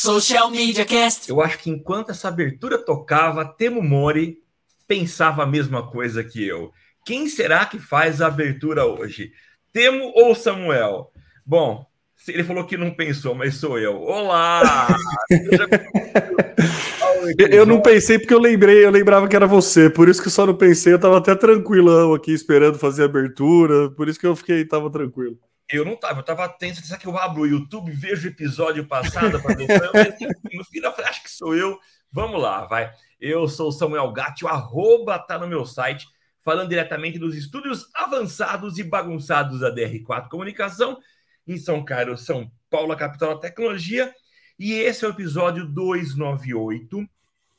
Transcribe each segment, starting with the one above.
Social Media Cast. Eu acho que enquanto essa abertura tocava, Temo Mori pensava a mesma coisa que eu. Quem será que faz a abertura hoje? Temo ou Samuel? Bom, ele falou que não pensou, mas sou eu. Olá! eu não pensei porque eu lembrei, eu lembrava que era você, por isso que só não pensei, eu tava até tranquilão aqui esperando fazer a abertura, por isso que eu fiquei, tava tranquilo. Eu não tava, eu tava tenso, será que eu abro o YouTube, vejo o episódio passado para ver no final falei, acho que sou eu. Vamos lá, vai. Eu sou o Samuel Gatti, o arroba tá no meu site, falando diretamente dos estúdios avançados e bagunçados da DR4 Comunicação, em São Carlos, São Paulo, capital da tecnologia. E esse é o episódio 298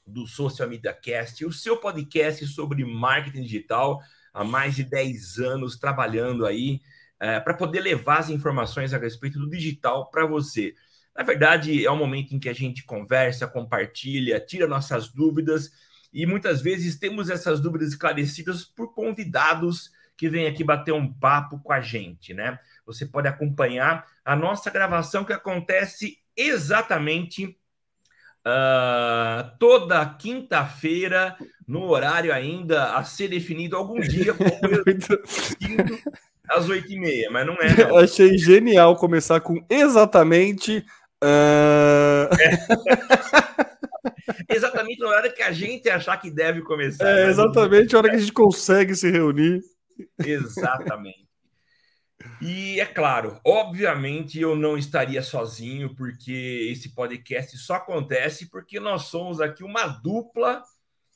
do Social Media Cast, o seu podcast sobre marketing digital há mais de 10 anos trabalhando aí é, para poder levar as informações a respeito do digital para você. Na verdade, é um momento em que a gente conversa, compartilha, tira nossas dúvidas e muitas vezes temos essas dúvidas esclarecidas por convidados que vêm aqui bater um papo com a gente, né? Você pode acompanhar a nossa gravação que acontece exatamente uh, toda quinta-feira, no horário ainda a ser definido algum dia. às oito e meia, mas não é. Não. Achei genial começar com exatamente. Uh... É. exatamente na hora que a gente achar que deve começar. É, exatamente na hora que a gente consegue se reunir. Exatamente. E é claro, obviamente eu não estaria sozinho, porque esse podcast só acontece porque nós somos aqui uma dupla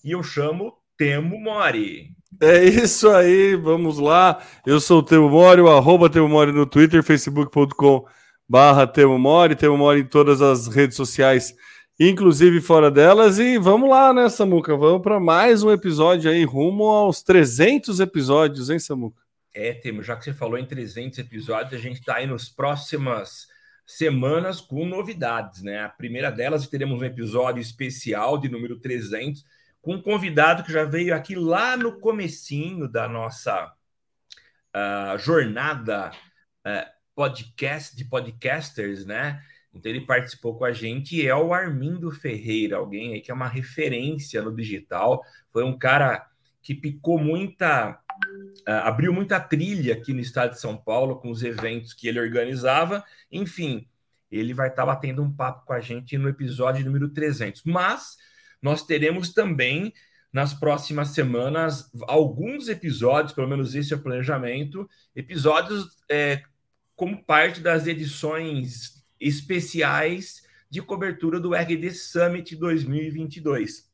e eu chamo Temo Mori. É isso aí, vamos lá. Eu sou o Temo Mori, arroba Temo Mori no Twitter, facebook.com barra Temo Mori, Temo Mori em todas as redes sociais, inclusive fora delas. E vamos lá, né, Samuca? Vamos para mais um episódio aí, rumo aos 300 episódios, hein, Samuca? É, Temo, já que você falou em 300 episódios, a gente está aí nos próximas semanas com novidades, né? A primeira delas, teremos um episódio especial de número 300, com um convidado que já veio aqui lá no comecinho da nossa uh, jornada uh, podcast de podcasters, né? Então ele participou com a gente é o Armindo Ferreira, alguém aí que é uma referência no digital, foi um cara que picou muita, uh, abriu muita trilha aqui no estado de São Paulo com os eventos que ele organizava, enfim, ele vai estar batendo um papo com a gente no episódio número 300. Mas nós teremos também nas próximas semanas alguns episódios, pelo menos esse é o planejamento, episódios é, como parte das edições especiais de cobertura do RD Summit 2022.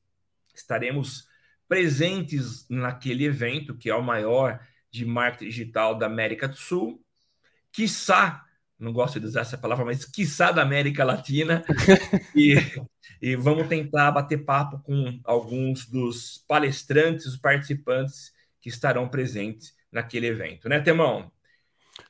Estaremos presentes naquele evento, que é o maior de marketing digital da América do Sul, quiçá não gosto de usar essa palavra, mas quiçá da América Latina, e, e vamos tentar bater papo com alguns dos palestrantes, os participantes que estarão presentes naquele evento, né, Temão?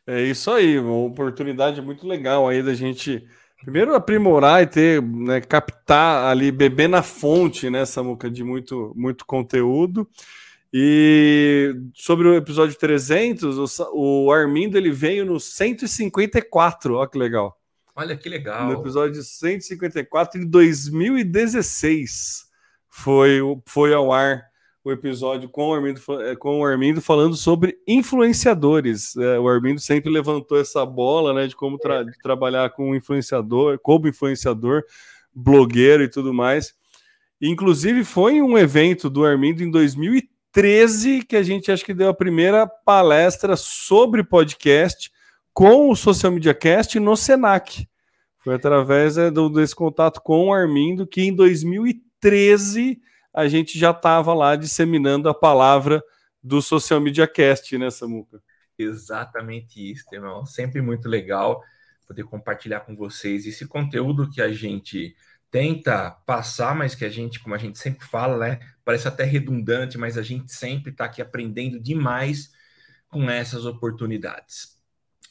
É isso aí, uma oportunidade muito legal aí da gente primeiro aprimorar e ter, né, captar ali, beber na fonte, né, Samuca, de muito, muito conteúdo. E sobre o episódio 300, o, o Armindo ele veio no 154, olha que legal. Olha que legal. No episódio 154 em 2016 foi, foi ao ar o episódio com o Armindo, é, com o Armindo falando sobre influenciadores. É, o Armindo sempre levantou essa bola né, de como tra de trabalhar com influenciador, como influenciador, blogueiro e tudo mais. Inclusive, foi um evento do Armindo em 2013 13 que a gente acho que deu a primeira palestra sobre podcast com o Social Media Cast no Senac. Foi através é, do, desse contato com o Armindo que em 2013 a gente já estava lá disseminando a palavra do Social Media Cast, né, Samuca? Exatamente isso, irmão. Sempre muito legal poder compartilhar com vocês esse conteúdo que a gente tenta passar, mas que a gente, como a gente sempre fala, né? Parece até redundante, mas a gente sempre está aqui aprendendo demais com essas oportunidades.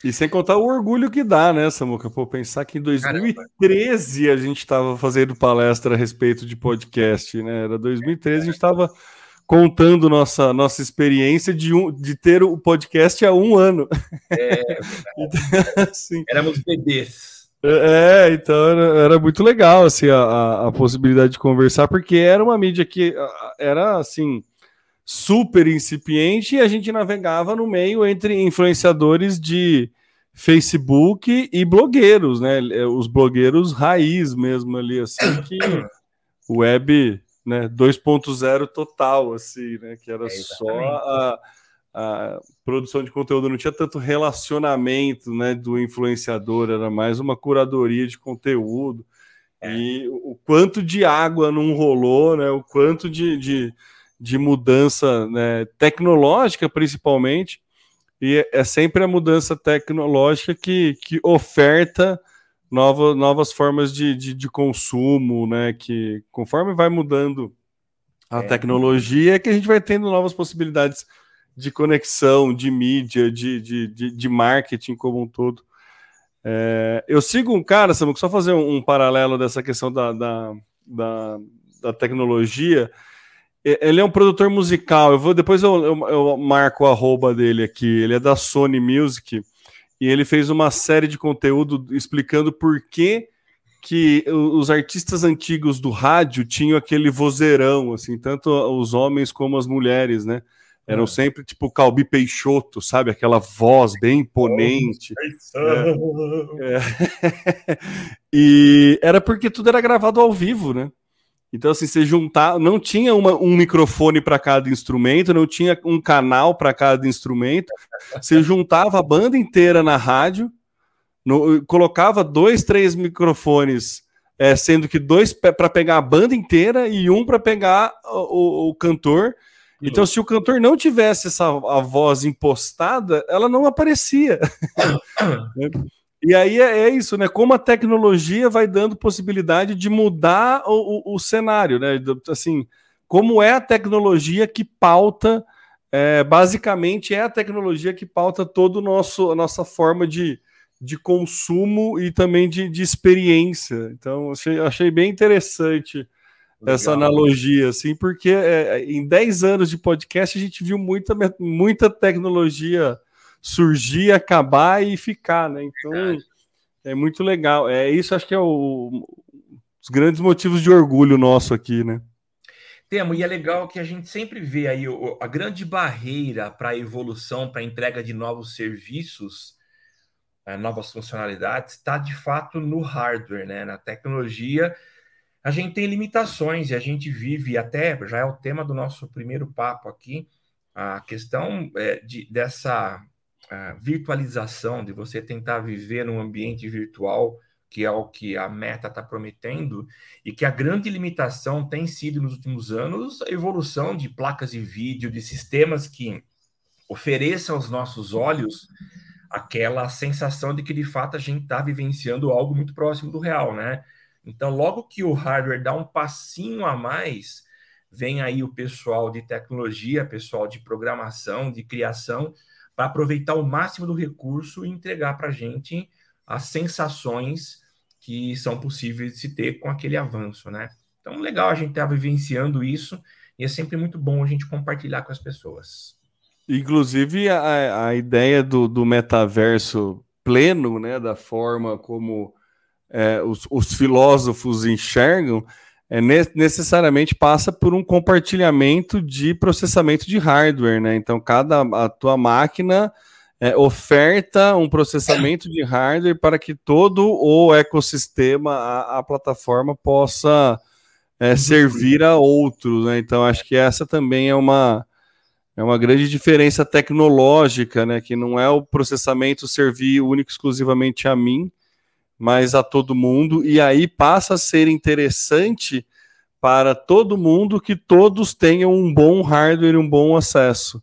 E sem contar o orgulho que dá, né, Samuca? Pô, pensar que em 2013 Caramba. a gente estava fazendo palestra a respeito de podcast, né? Era 2013, a gente estava contando nossa, nossa experiência de, um, de ter o podcast há um ano. É, então, assim, éramos bebês. É, então era, era, muito legal assim, a, a, possibilidade de conversar, porque era uma mídia que era assim super incipiente e a gente navegava no meio entre influenciadores de Facebook e blogueiros, né? Os blogueiros raiz mesmo ali, assim, que web né, 2.0 total, assim, né? Que era é, só a a produção de conteúdo não tinha tanto relacionamento né, do influenciador, era mais uma curadoria de conteúdo. É. E o quanto de água não rolou, né, o quanto de, de, de mudança né, tecnológica, principalmente, e é sempre a mudança tecnológica que, que oferta novas, novas formas de, de, de consumo, né? Que conforme vai mudando a é. tecnologia, é que a gente vai tendo novas possibilidades de conexão, de mídia, de, de, de, de marketing como um todo. É, eu sigo um cara, Samuco, só fazer um, um, paralelo dessa questão da, da, da, da, tecnologia. Ele é um produtor musical. Eu vou depois eu, eu, eu marco o arroba dele aqui. Ele é da Sony Music e ele fez uma série de conteúdo explicando por que que os artistas antigos do rádio tinham aquele vozeirão, assim, tanto os homens como as mulheres, né? Eram sempre tipo Calbi Peixoto, sabe? Aquela voz bem imponente. É. É. e era porque tudo era gravado ao vivo, né? Então, assim, você juntar. Não tinha uma, um microfone para cada instrumento, não tinha um canal para cada instrumento. Você juntava a banda inteira na rádio, no, colocava dois, três microfones, é, sendo que dois para pegar a banda inteira e um para pegar o, o, o cantor então, se o cantor não tivesse essa a voz impostada, ela não aparecia. e aí é, é, isso, né? Como a tecnologia vai dando possibilidade de mudar o, o, o cenário, né? Assim, como é a tecnologia que pauta, é, basicamente é a tecnologia que pauta todo o nosso a nossa forma de, de consumo e também de, de experiência. Então, achei, achei bem interessante Legal. essa analogia, assim, porque é, em 10 anos de podcast a gente viu muita, muita tecnologia surgir, acabar e ficar, né? Então Verdade. é muito legal. É isso, acho que é o, os grandes motivos de orgulho nosso aqui, né? Temo, e é legal que a gente sempre vê aí a grande barreira para a evolução, para a entrega de novos serviços, eh, novas funcionalidades, está de fato no hardware, né? Na tecnologia a gente tem limitações e a gente vive até já é o tema do nosso primeiro papo aqui a questão é, de, dessa virtualização de você tentar viver num ambiente virtual que é o que a Meta está prometendo e que a grande limitação tem sido nos últimos anos a evolução de placas de vídeo de sistemas que ofereçam aos nossos olhos aquela sensação de que de fato a gente está vivenciando algo muito próximo do real, né? Então, logo que o hardware dá um passinho a mais, vem aí o pessoal de tecnologia, pessoal de programação, de criação, para aproveitar o máximo do recurso e entregar para a gente as sensações que são possíveis de se ter com aquele avanço, né? Então, legal a gente estar tá vivenciando isso e é sempre muito bom a gente compartilhar com as pessoas. Inclusive, a, a ideia do, do metaverso pleno, né, da forma como é, os, os, filósofos enxergam, é, necessariamente passa por um compartilhamento de processamento de hardware, né? Então, cada a tua máquina é, oferta um processamento de hardware para que todo o ecossistema, a, a plataforma, possa é, servir a outros. Né? Então, acho que essa também é uma, é uma grande diferença tecnológica, né? Que não é o processamento servir único exclusivamente a mim, mas a todo mundo, e aí passa a ser interessante para todo mundo que todos tenham um bom hardware e um bom acesso.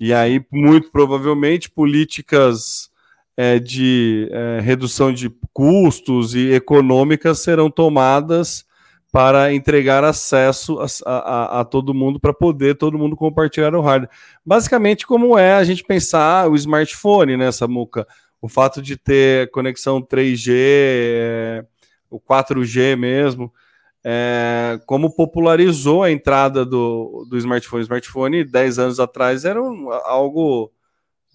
E aí, muito provavelmente, políticas é, de é, redução de custos e econômicas serão tomadas para entregar acesso a, a, a todo mundo, para poder todo mundo compartilhar o hardware. Basicamente, como é a gente pensar o smartphone, né, Samuca? O fato de ter conexão 3G, é, o 4G mesmo, é, como popularizou a entrada do, do smartphone. O smartphone, 10 anos atrás, era um, algo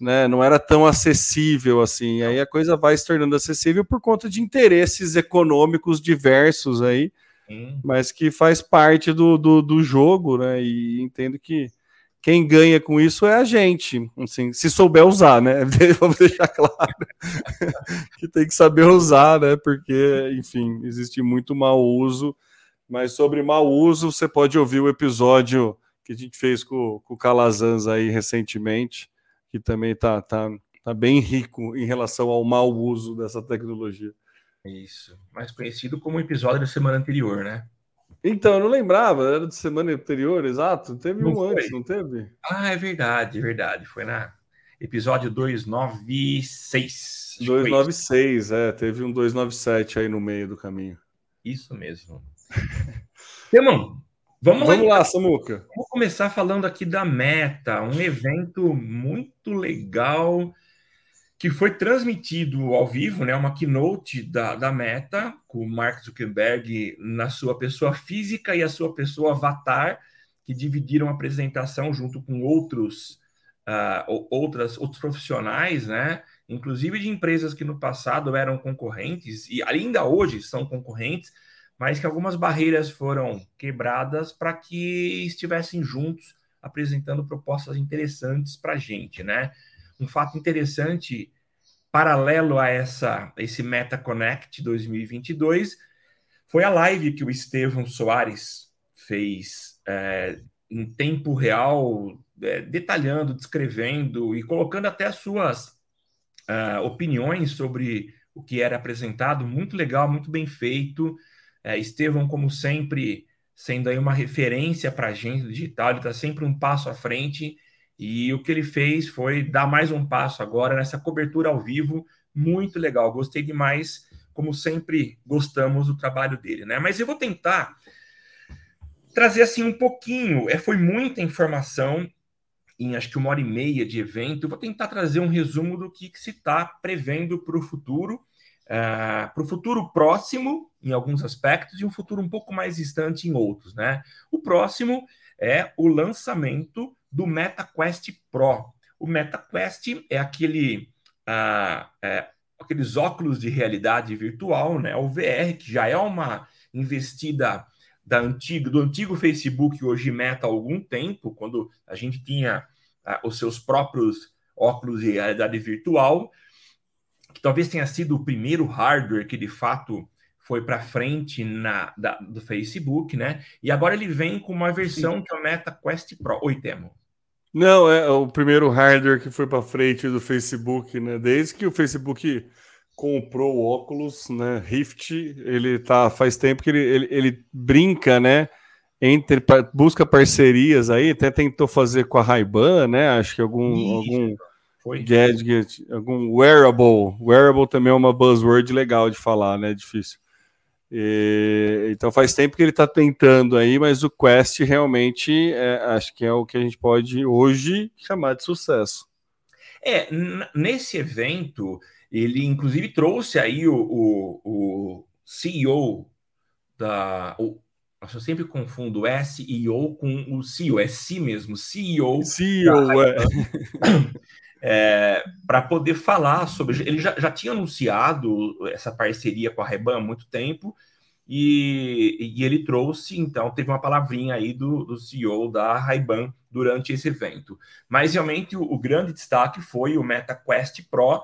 né, não era tão acessível assim. Aí a coisa vai se tornando acessível por conta de interesses econômicos diversos aí, hum. mas que faz parte do, do, do, jogo, né? E entendo que quem ganha com isso é a gente, assim, se souber usar, né? Vamos deixar claro que tem que saber usar, né? Porque, enfim, existe muito mau uso. Mas sobre mau uso, você pode ouvir o episódio que a gente fez com, com o Calazans aí recentemente que também está tá, tá bem rico em relação ao mau uso dessa tecnologia. Isso, mais conhecido como episódio da semana anterior, né? Então, eu não lembrava, era de semana anterior, exato. Teve não um foi. antes, não teve? Ah, é verdade, é verdade. Foi na episódio 296. 296, é, teve um 297 aí no meio do caminho. Isso mesmo. Temão, Vamos, Vamos lá, lá Samuca. Vamos começar falando aqui da Meta, um evento muito legal que foi transmitido ao vivo, né? Uma keynote da, da Meta, com Mark Zuckerberg na sua pessoa física e a sua pessoa avatar, que dividiram a apresentação junto com outros, uh, outras, outros profissionais, né? Inclusive de empresas que no passado eram concorrentes e ainda hoje são concorrentes mas que algumas barreiras foram quebradas para que estivessem juntos apresentando propostas interessantes para a gente, né? Um fato interessante, paralelo a essa esse Meta Connect 2022, foi a live que o Estevão Soares fez é, em tempo real, é, detalhando, descrevendo e colocando até as suas uh, opiniões sobre o que era apresentado. Muito legal, muito bem feito. É, Estevão, como sempre, sendo aí uma referência para a gente digital, ele está sempre um passo à frente. E o que ele fez foi dar mais um passo agora nessa cobertura ao vivo, muito legal. Gostei demais, como sempre gostamos do trabalho dele, né? Mas eu vou tentar trazer assim um pouquinho. É, foi muita informação em acho que uma hora e meia de evento. Eu vou tentar trazer um resumo do que, que se está prevendo para o futuro uh, para o futuro próximo, em alguns aspectos, e um futuro um pouco mais distante em outros. Né? O próximo é o lançamento do MetaQuest Pro. O MetaQuest é aquele, uh, é, aqueles óculos de realidade virtual, né? o VR, que já é uma investida da antiga, do antigo Facebook, hoje Meta há algum tempo, quando a gente tinha uh, os seus próprios óculos de realidade virtual, que talvez tenha sido o primeiro hardware que de fato foi para frente na, da, do Facebook, né? E agora ele vem com uma versão Sim. que é o Meta Quest Pro. Oi, Temo. Não, é o primeiro hardware que foi para frente do Facebook, né? Desde que o Facebook comprou o óculos, né? Rift, ele tá faz tempo que ele, ele, ele brinca, né? Entre busca parcerias aí, até tentou fazer com a Ray-Ban, né? Acho que algum algum foi? Gadget, algum wearable. Wearable também é uma buzzword legal de falar, né? Difícil. E, então faz tempo que ele está tentando aí, mas o Quest realmente é, acho que é o que a gente pode hoje chamar de sucesso. É, nesse evento, ele inclusive trouxe aí o, o, o CEO da. O, eu sempre confundo SEO com o CEO, é si mesmo, CEO. CEO, é. é, para poder falar sobre. Ele já, já tinha anunciado essa parceria com a Reban há muito tempo, e, e, ele trouxe, então, teve uma palavrinha aí do, do CEO da Ray-Ban durante esse evento. Mas realmente o, o, grande destaque foi o MetaQuest Pro,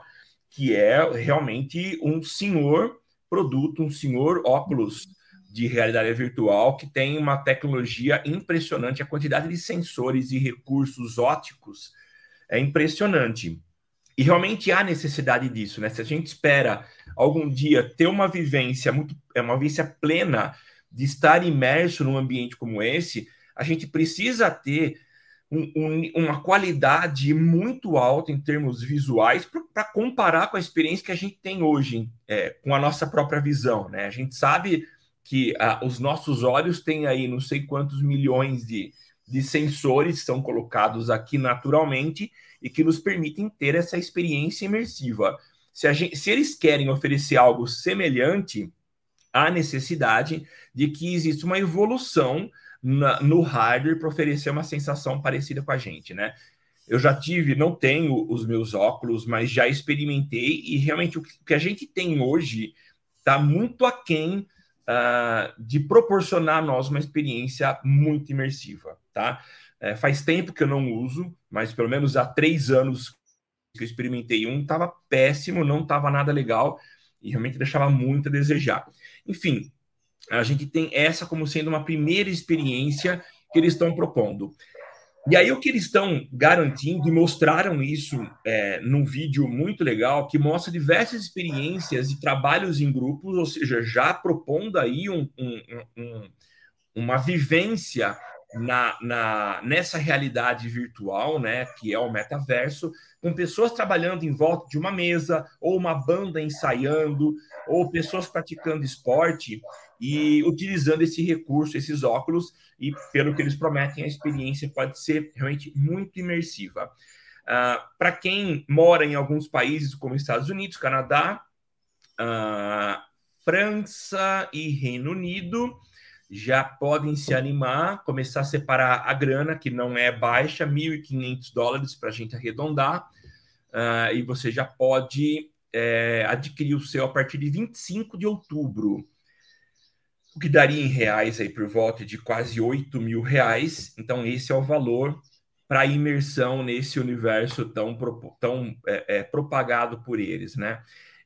que é realmente um senhor produto, um senhor óculos de realidade virtual que tem uma tecnologia impressionante, a quantidade de sensores e recursos óticos é impressionante. E realmente há necessidade disso, né? Se a gente espera algum dia ter uma vivência muito, é uma vivência plena de estar imerso num ambiente como esse, a gente precisa ter um, um, uma qualidade muito alta em termos visuais para comparar com a experiência que a gente tem hoje, é, com a nossa própria visão, né? A gente sabe que ah, os nossos olhos têm aí não sei quantos milhões de, de sensores são colocados aqui naturalmente e que nos permitem ter essa experiência imersiva. Se, gente, se eles querem oferecer algo semelhante, há necessidade de que exista uma evolução na, no hardware para oferecer uma sensação parecida com a gente, né? Eu já tive, não tenho os meus óculos, mas já experimentei e realmente o que a gente tem hoje está muito aquém uh, de proporcionar a nós uma experiência muito imersiva, tá? É, faz tempo que eu não uso, mas pelo menos há três anos que eu experimentei um, estava péssimo, não estava nada legal e realmente deixava muito a desejar. Enfim, a gente tem essa como sendo uma primeira experiência que eles estão propondo. E aí o que eles estão garantindo, e mostraram isso é, num vídeo muito legal, que mostra diversas experiências e trabalhos em grupos, ou seja, já propondo aí um, um, um, uma vivência na, na, nessa realidade virtual, né, que é o metaverso, com pessoas trabalhando em volta de uma mesa, ou uma banda ensaiando, ou pessoas praticando esporte e utilizando esse recurso, esses óculos, e pelo que eles prometem, a experiência pode ser realmente muito imersiva. Uh, Para quem mora em alguns países como Estados Unidos, Canadá, uh, França e Reino Unido, já podem se animar, começar a separar a grana, que não é baixa, 1.500 dólares para a gente arredondar, uh, e você já pode é, adquirir o seu a partir de 25 de outubro, o que daria em reais aí por volta de quase 8 mil reais. Então, esse é o valor para imersão nesse universo tão, tão é, é, propagado por eles, né?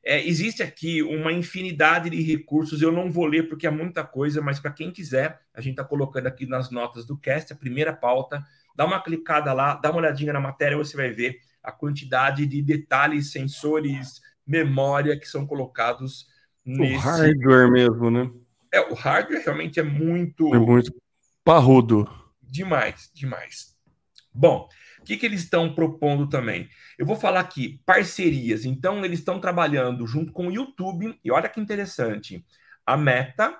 É, existe aqui uma infinidade de recursos, eu não vou ler porque é muita coisa, mas para quem quiser, a gente está colocando aqui nas notas do cast, a primeira pauta, dá uma clicada lá, dá uma olhadinha na matéria, você vai ver a quantidade de detalhes, sensores, memória que são colocados nesse... O hardware mesmo, né? É, o hardware realmente é muito... É muito parrudo. Demais, demais. Bom, que, que eles estão propondo também? Eu vou falar aqui, parcerias. Então, eles estão trabalhando junto com o YouTube, e olha que interessante, a Meta,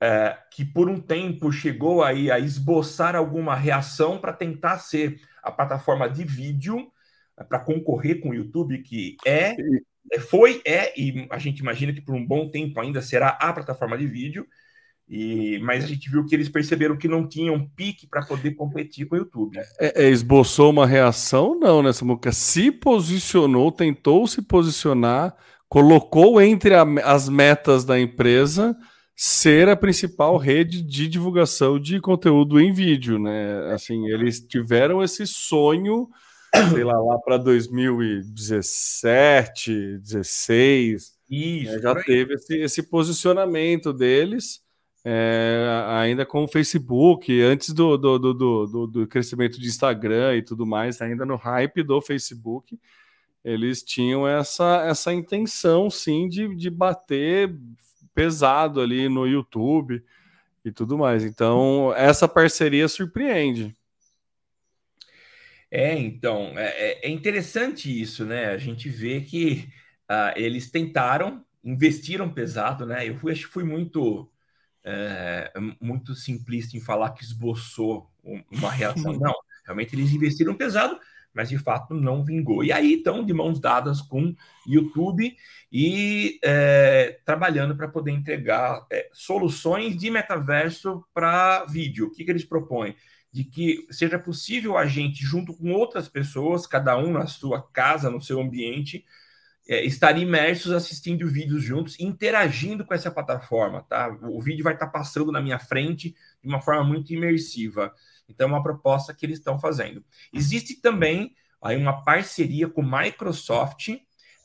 é, que por um tempo chegou aí a esboçar alguma reação para tentar ser a plataforma de vídeo é, para concorrer com o YouTube, que é, é, foi, é, e a gente imagina que por um bom tempo ainda será a plataforma de vídeo. E, mas a gente viu que eles perceberam que não tinham pique para poder competir com o YouTube. É, é, esboçou uma reação? Não, né, Samuca? Se posicionou, tentou se posicionar, colocou entre a, as metas da empresa ser a principal rede de divulgação de conteúdo em vídeo, né? Assim, eles tiveram esse sonho, sei lá, lá para 2017, 16. Isso, né? já teve esse, esse posicionamento deles é, ainda com o Facebook, antes do, do, do, do, crescimento de Instagram e tudo mais, ainda no hype do Facebook, eles tinham essa, essa intenção, sim, de, de bater pesado ali no YouTube e tudo mais. Então, essa parceria surpreende. É, então, é, é, é interessante isso, né? A gente vê que uh, eles tentaram, investiram pesado, né? Eu fui, acho que fui muito é, muito simplista em falar que esboçou uma reação. Não, realmente eles investiram pesado, mas de fato não vingou. E aí estão de mãos dadas com YouTube e é, trabalhando para poder entregar é, soluções de metaverso para vídeo. O que, que eles propõem? De que seja possível a gente, junto com outras pessoas, cada um na sua casa, no seu ambiente, é, estar imersos assistindo vídeos juntos, interagindo com essa plataforma, tá? O vídeo vai estar passando na minha frente de uma forma muito imersiva. Então, é uma proposta que eles estão fazendo. Existe também aí uma parceria com Microsoft,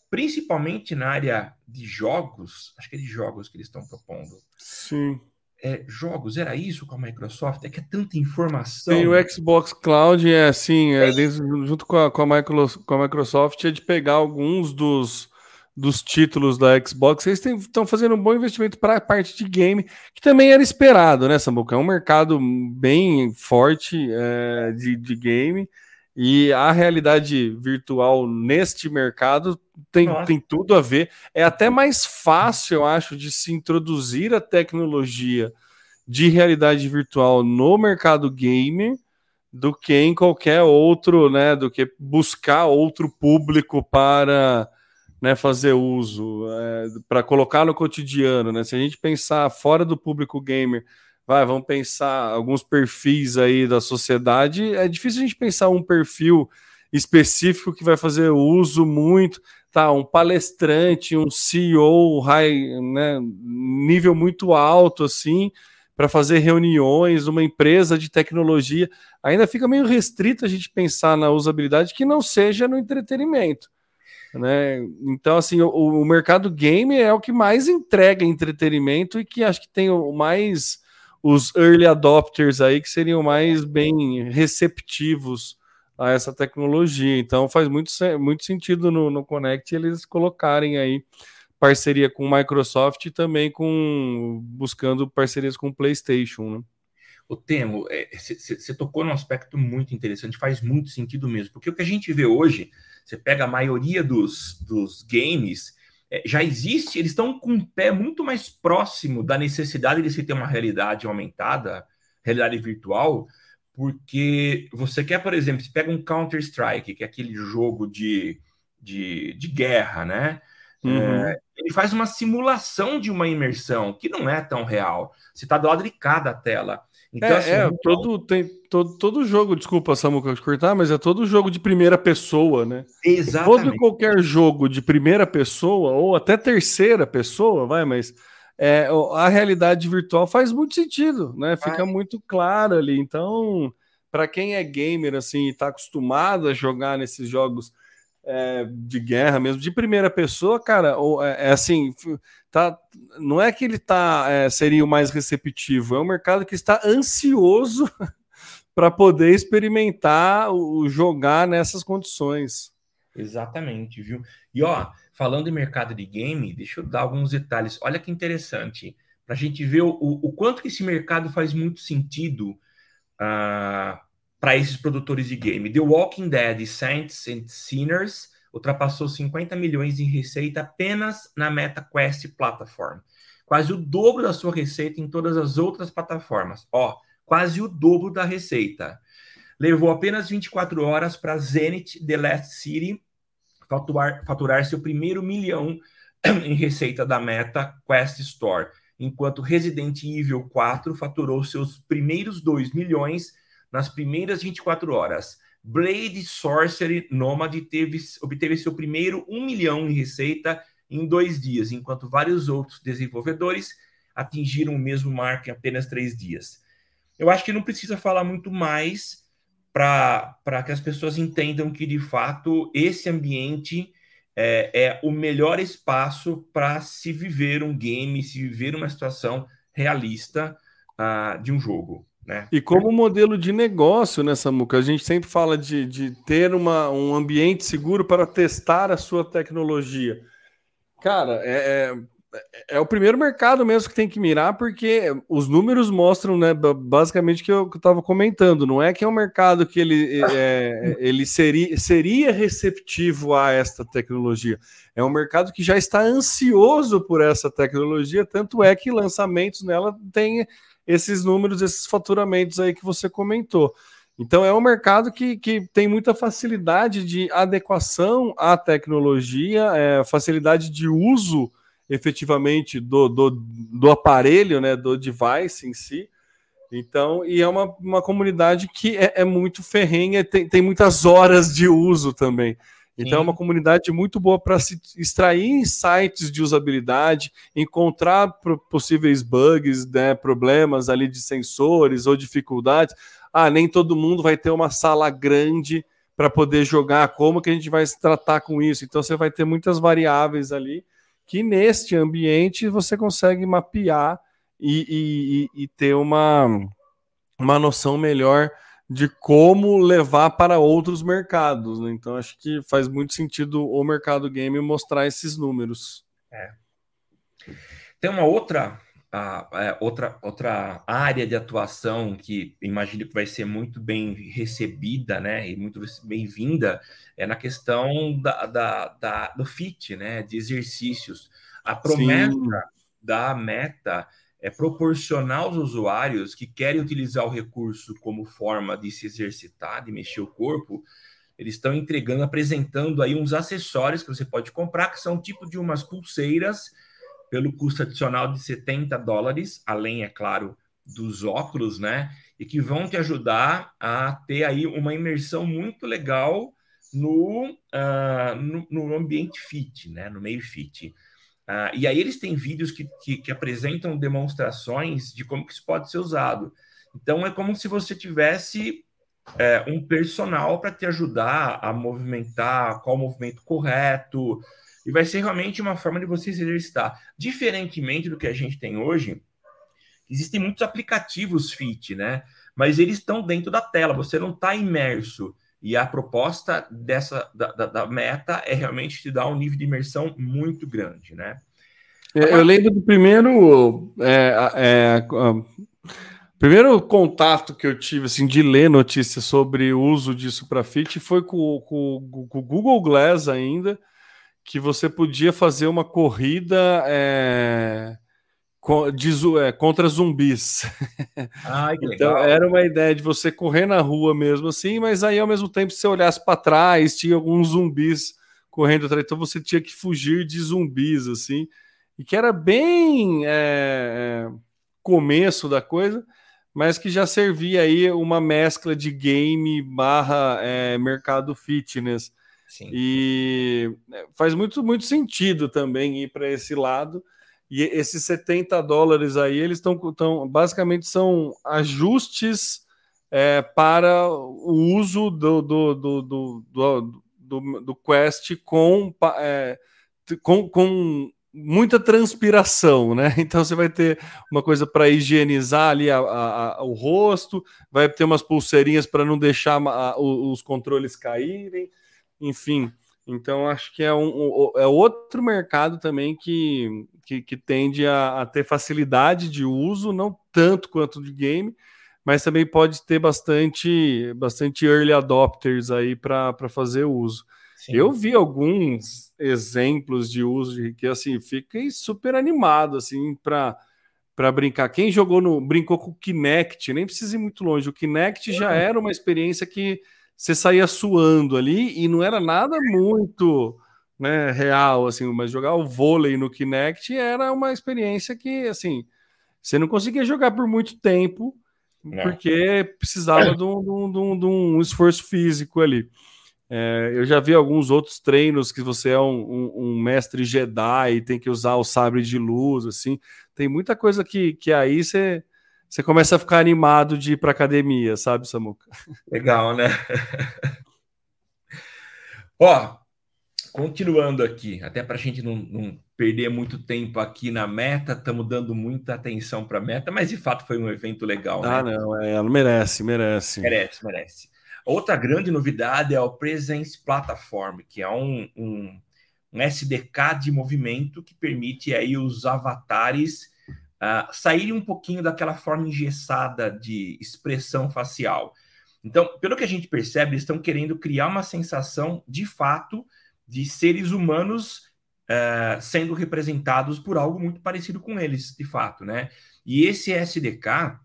principalmente na área de jogos, acho que é de jogos que eles estão propondo. Sim é, jogos, era isso com a Microsoft? É que é tanta informação. Sim, o Xbox Cloud é assim, é, dentro, junto com a, com, a com a Microsoft, é de pegar alguns dos, dos títulos da Xbox. Eles estão fazendo um bom investimento para a parte de game, que também era esperado, né, Samuca? É um mercado bem forte é, de, de game. E a realidade virtual neste mercado tem, tem tudo a ver. É até mais fácil, eu acho, de se introduzir a tecnologia de realidade virtual no mercado gamer do que em qualquer outro, né? Do que buscar outro público para né, fazer uso, é, para colocar no cotidiano, né? Se a gente pensar fora do público gamer vai, vamos pensar alguns perfis aí da sociedade. É difícil a gente pensar um perfil específico que vai fazer uso muito, tá? Um palestrante, um CEO high, né, nível muito alto assim, para fazer reuniões, uma empresa de tecnologia, ainda fica meio restrito a gente pensar na usabilidade que não seja no entretenimento. Né? Então, assim, o, o mercado game é o que mais entrega entretenimento e que acho que tem o mais os early adopters aí que seriam mais bem receptivos a essa tecnologia. Então faz muito, muito sentido no, no Connect eles colocarem aí parceria com Microsoft e também com buscando parcerias com PlayStation, né? O Temo, você é, tocou num aspecto muito interessante, faz muito sentido mesmo, porque o que a gente vê hoje, você pega a maioria dos, dos games, é, já existe, eles estão com um pé muito mais próximo da necessidade de se ter uma realidade aumentada, realidade virtual, porque você quer, por exemplo, você pega um Counter-Strike, que é aquele jogo de, de, de guerra, né? Uhum. É, ele faz uma simulação de uma imersão que não é tão real. Você está do lado de cada tela. Então, é, assim, é todo, tem, todo, todo jogo, desculpa, Samuca, cortar, mas é todo jogo de primeira pessoa, né? Exatamente. Todo qualquer jogo de primeira pessoa, ou até terceira pessoa, vai, mas é, a realidade virtual faz muito sentido, né? Fica vai. muito claro ali. Então, para quem é gamer, assim, e está acostumado a jogar nesses jogos é, de guerra mesmo, de primeira pessoa, cara, é, é, assim, tá, não é que ele tá, é, seria o mais receptivo, é um mercado que está ansioso para poder experimentar o, o jogar nessas condições. Exatamente, viu? E ó, falando em mercado de game, deixa eu dar alguns detalhes. Olha que interessante, para a gente ver o, o, quanto que esse mercado faz muito sentido uh, para esses produtores de game. The Walking Dead Saints and Sinners ultrapassou 50 milhões em receita apenas na MetaQuest Platform. Quase o dobro da sua receita em todas as outras plataformas. Ó, quase o dobro da receita. Levou apenas 24 horas para Zenith The Last City faturar, faturar seu primeiro milhão em receita da Meta Quest Store, enquanto Resident Evil 4 faturou seus primeiros 2 milhões nas primeiras 24 horas. Blade Sorcery Nomad teve, obteve seu primeiro 1 milhão em receita em dois dias, enquanto vários outros desenvolvedores atingiram o mesmo marco em apenas três dias. Eu acho que não precisa falar muito mais para que as pessoas entendam que, de fato, esse ambiente é, é o melhor espaço para se viver um game, se viver uma situação realista uh, de um jogo. Né? E como modelo de negócio, né, Samuca? A gente sempre fala de, de ter uma, um ambiente seguro para testar a sua tecnologia. Cara, é, é, é o primeiro mercado mesmo que tem que mirar, porque os números mostram, né, basicamente que eu estava comentando. Não é que é um mercado que ele, é, ele seria, seria receptivo a esta tecnologia. É um mercado que já está ansioso por essa tecnologia, tanto é que lançamentos nela têm esses números, esses faturamentos aí que você comentou. Então é um mercado que, que tem muita facilidade de adequação à tecnologia, é, facilidade de uso efetivamente do, do, do aparelho, né, do device em si. Então, e é uma, uma comunidade que é, é muito ferrenha, tem, tem muitas horas de uso também. Então Sim. é uma comunidade muito boa para se extrair insights de usabilidade, encontrar possíveis bugs, né, problemas ali de sensores ou dificuldades. Ah, nem todo mundo vai ter uma sala grande para poder jogar. Como que a gente vai se tratar com isso? Então você vai ter muitas variáveis ali que neste ambiente você consegue mapear e, e, e ter uma, uma noção melhor de como levar para outros mercados. Né? Então, acho que faz muito sentido o mercado game mostrar esses números. É. Tem uma outra, uh, é, outra, outra área de atuação que imagino que vai ser muito bem recebida né, e muito bem-vinda é na questão da, da, da, do FIT, né, de exercícios. A promessa Sim. da meta é proporcionar aos usuários que querem utilizar o recurso como forma de se exercitar, de mexer o corpo, eles estão entregando, apresentando aí uns acessórios que você pode comprar, que são tipo de umas pulseiras, pelo custo adicional de 70 dólares, além, é claro, dos óculos, né? E que vão te ajudar a ter aí uma imersão muito legal no, uh, no, no, ambiente fit, né? no meio fit. Uh, e aí eles têm vídeos que, que, que, apresentam demonstrações de como que isso pode ser usado. Então é como se você tivesse é, um personal para te ajudar a movimentar qual o movimento correto, e vai ser realmente uma forma de você se exercitar. Diferentemente do que a gente tem hoje, existem muitos aplicativos fit, né? Mas eles estão dentro da tela, você não está imerso. E a proposta dessa da, da, da, meta é realmente te dar um nível de imersão muito grande, né? Agora... Eu lembro do primeiro é, é, primeiro contato que eu tive assim de ler notícias sobre o uso disso para fit foi com, com, com, o Google Glass ainda, que você podia fazer uma corrida é, de, é, contra zumbis. Ai, então era uma ideia de você correr na rua mesmo assim, mas aí ao mesmo tempo se você olhasse para trás tinha alguns zumbis correndo atrás, então você tinha que fugir de zumbis assim, e que era bem é, começo da coisa mas que já servia aí uma mescla de game barra mercado fitness. Sim. E é, faz muito, muito sentido também ir para esse lado. E esses 70 dólares aí, eles estão tão, basicamente são ajustes é, para o uso do, do, do, do, do, do, do Quest com, é, com, com muita transpiração, né? Então você vai ter uma coisa para higienizar ali a, a, a, o rosto, vai ter umas pulseirinhas para não deixar os controles caírem, enfim. Então acho que é, um, é outro mercado também que, que, que tende a, a, ter facilidade de uso, não tanto quanto de game, mas também pode ter bastante, bastante early adopters aí para fazer uso. Sim. Eu vi alguns exemplos de uso de que assim, fiquei super animado assim para para brincar. Quem jogou no brincou com o Kinect, nem precisa ir muito longe. O Kinect já era uma experiência que você saía suando ali e não era nada muito né, real assim, mas jogar o vôlei no Kinect era uma experiência que assim, você não conseguia jogar por muito tempo não. porque precisava de um, de, um, de um esforço físico ali. É, eu já vi alguns outros treinos que você é um, um, um, mestre Jedi e tem que usar o sabre de luz, assim. Tem muita coisa que, que aí você, você começa a ficar animado de ir para academia, sabe, Samuca? Legal, né? Ó, continuando aqui, até para a gente não, não, perder muito tempo aqui na meta, estamos dando muita atenção para a meta, mas de fato foi um evento legal, ah, né? Ah, não, é, ela merece, merece. Merece, merece. Outra grande novidade é o Presence Platform, que é um, um, um SDK de movimento que permite aí os avatares uh, saírem um pouquinho daquela forma engessada de expressão facial. Então, pelo que a gente percebe, eles estão querendo criar uma sensação de fato de seres humanos uh, sendo representados por algo muito parecido com eles, de fato, né? E esse SDK,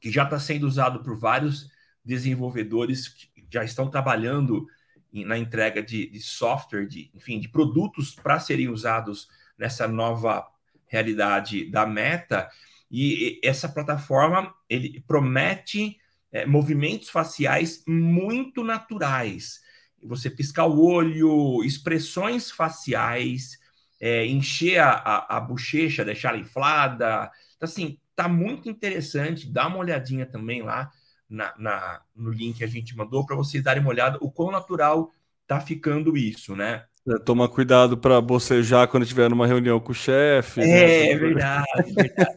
que já está sendo usado por vários desenvolvedores que já estão trabalhando na entrega de, de software, de, enfim, de produtos para serem usados nessa nova realidade da Meta. E essa plataforma ele promete é, movimentos faciais muito naturais. Você piscar o olho, expressões faciais, é, encher a, a, a bochecha, deixar inflada. Então, assim, tá muito interessante. Dá uma olhadinha também lá na, na, no link que a gente mandou para vocês darem uma olhada o quão natural tá ficando isso, né? É, toma cuidado para bocejar quando estiver numa reunião com o chefe. É, né? é verdade, é verdade.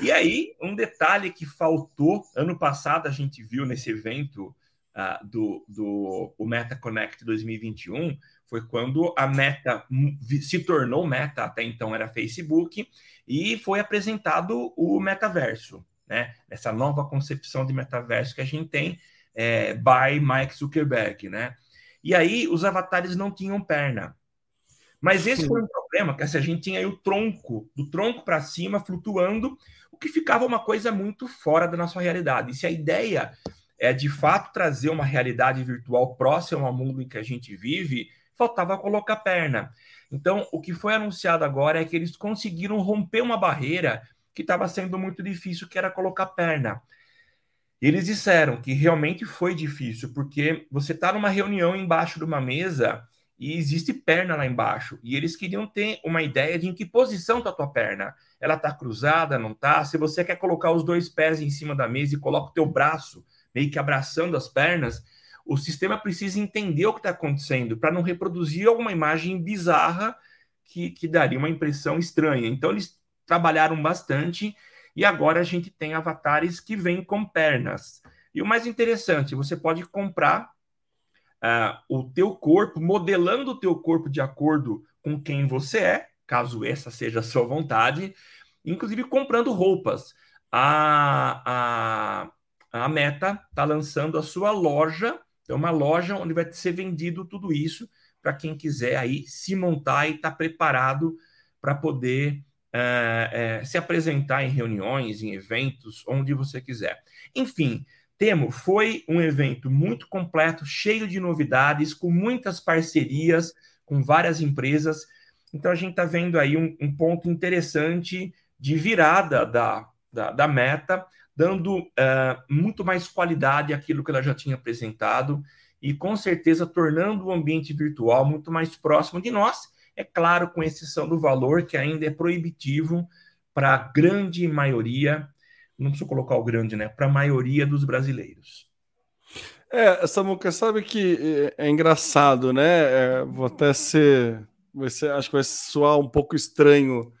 e aí, um detalhe que faltou, ano passado a gente viu nesse evento uh, do, do o Meta Connect 2021, foi quando a Meta se tornou Meta, até então era Facebook, e foi apresentado o metaverso né? Essa nova concepção de metaverso que a gente tem é, by Mike Zuckerberg, né? E aí os avatares não tinham perna. Mas esse Sim. foi um problema, que a gente tinha aí o tronco, do tronco para cima, flutuando, o que ficava uma coisa muito fora da nossa realidade. E se a ideia é de fato trazer uma realidade virtual próxima ao mundo em que a gente vive, faltava colocar perna. Então, o que foi anunciado agora é que eles conseguiram romper uma barreira que estava sendo muito difícil, que era colocar perna. Eles disseram que realmente foi difícil, porque você está numa reunião embaixo de uma mesa e existe perna lá embaixo. E eles queriam ter uma ideia de em que posição está a tua perna. Ela está cruzada, não está? Se você quer colocar os dois pés em cima da mesa e coloca o teu braço meio que abraçando as pernas, o sistema precisa entender o que está acontecendo para não reproduzir alguma imagem bizarra que, que daria uma impressão estranha. Então eles trabalharam bastante e agora a gente tem avatares que vêm com pernas. E o mais interessante, você pode comprar uh, o teu corpo, modelando o teu corpo de acordo com quem você é, caso essa seja a sua vontade, inclusive comprando roupas. A, a, a Meta está lançando a sua loja, é uma loja onde vai ser vendido tudo isso para quem quiser aí se montar e estar tá preparado para poder é, é, se apresentar em reuniões, em eventos, onde você quiser. Enfim, Temo foi um evento muito completo, cheio de novidades, com muitas parcerias com várias empresas. Então a gente está vendo aí um, um, ponto interessante de virada da, da, da meta, dando uh, muito mais qualidade àquilo que ela já tinha apresentado e com certeza tornando o ambiente virtual muito mais próximo de nós. É claro, com exceção do valor, que ainda é proibitivo para a grande maioria não preciso colocar o grande, né? Para a maioria dos brasileiros. É, Samuca, sabe que é, é engraçado, né? É, vou até ser, ser. Acho que vai soar um pouco estranho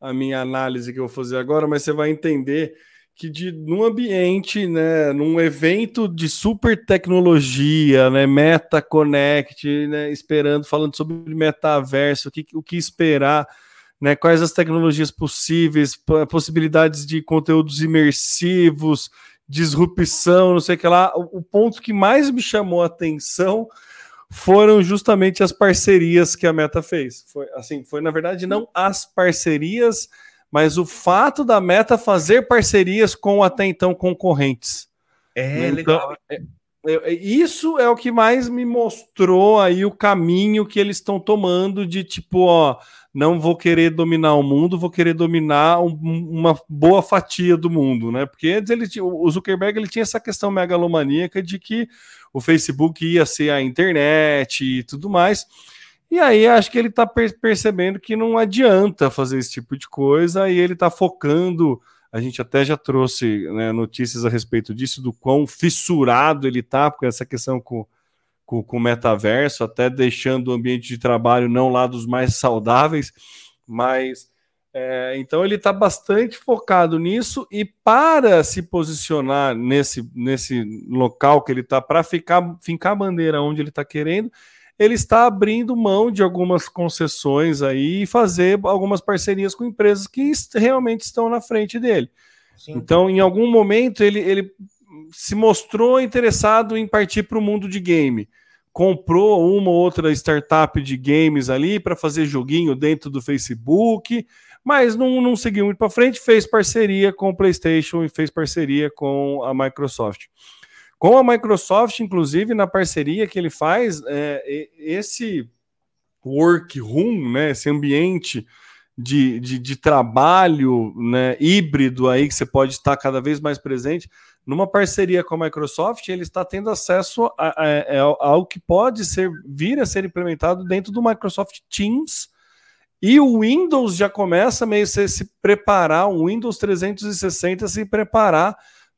a minha análise que eu vou fazer agora, mas você vai entender que de num ambiente, né, num evento de super tecnologia, né, Meta Connect, né, esperando, falando sobre metaverso, o que, o que esperar né, quais as tecnologias possíveis, possibilidades de conteúdos imersivos, disrupção, não sei o que lá. O, o ponto que mais me chamou a atenção foram justamente as parcerias que a Meta fez. Foi assim, foi na verdade não as parcerias, mas o fato da Meta fazer parcerias com até então concorrentes. É então, legal. É, é, isso é o que mais me mostrou aí o caminho que eles estão tomando de tipo, ó, não vou querer dominar o mundo, vou querer dominar um, uma boa fatia do mundo, né? Porque antes ele, o Zuckerberg ele tinha essa questão megalomaníaca de que o Facebook ia ser a internet e tudo mais. E aí acho que ele está percebendo que não adianta fazer esse tipo de coisa e ele está focando. A gente até já trouxe né, notícias a respeito disso, do quão fissurado ele está, porque essa questão com com, com o metaverso, até deixando o ambiente de trabalho não lá dos mais saudáveis, mas é, então ele está bastante focado nisso e para se posicionar nesse, nesse local que ele está, para ficar fincar a bandeira onde ele está querendo, ele está abrindo mão de algumas concessões aí e fazer algumas parcerias com empresas que realmente estão na frente dele. Sim. Então, em algum momento, ele, ele se mostrou interessado em partir para o mundo de game. Comprou uma ou outra startup de games ali para fazer joguinho dentro do Facebook, mas não, não seguiu muito para frente. Fez parceria com o PlayStation e fez parceria com a Microsoft. Com a Microsoft, inclusive, na parceria que ele faz, é, esse workroom, né, esse ambiente de, de, de, trabalho né, híbrido aí que você pode estar cada vez mais presente, numa parceria com a Microsoft, ele está tendo acesso a, a, a, ao que pode ser vir a ser implementado dentro do Microsoft Teams. E o Windows já começa meio a se preparar, o Windows 360 se preparar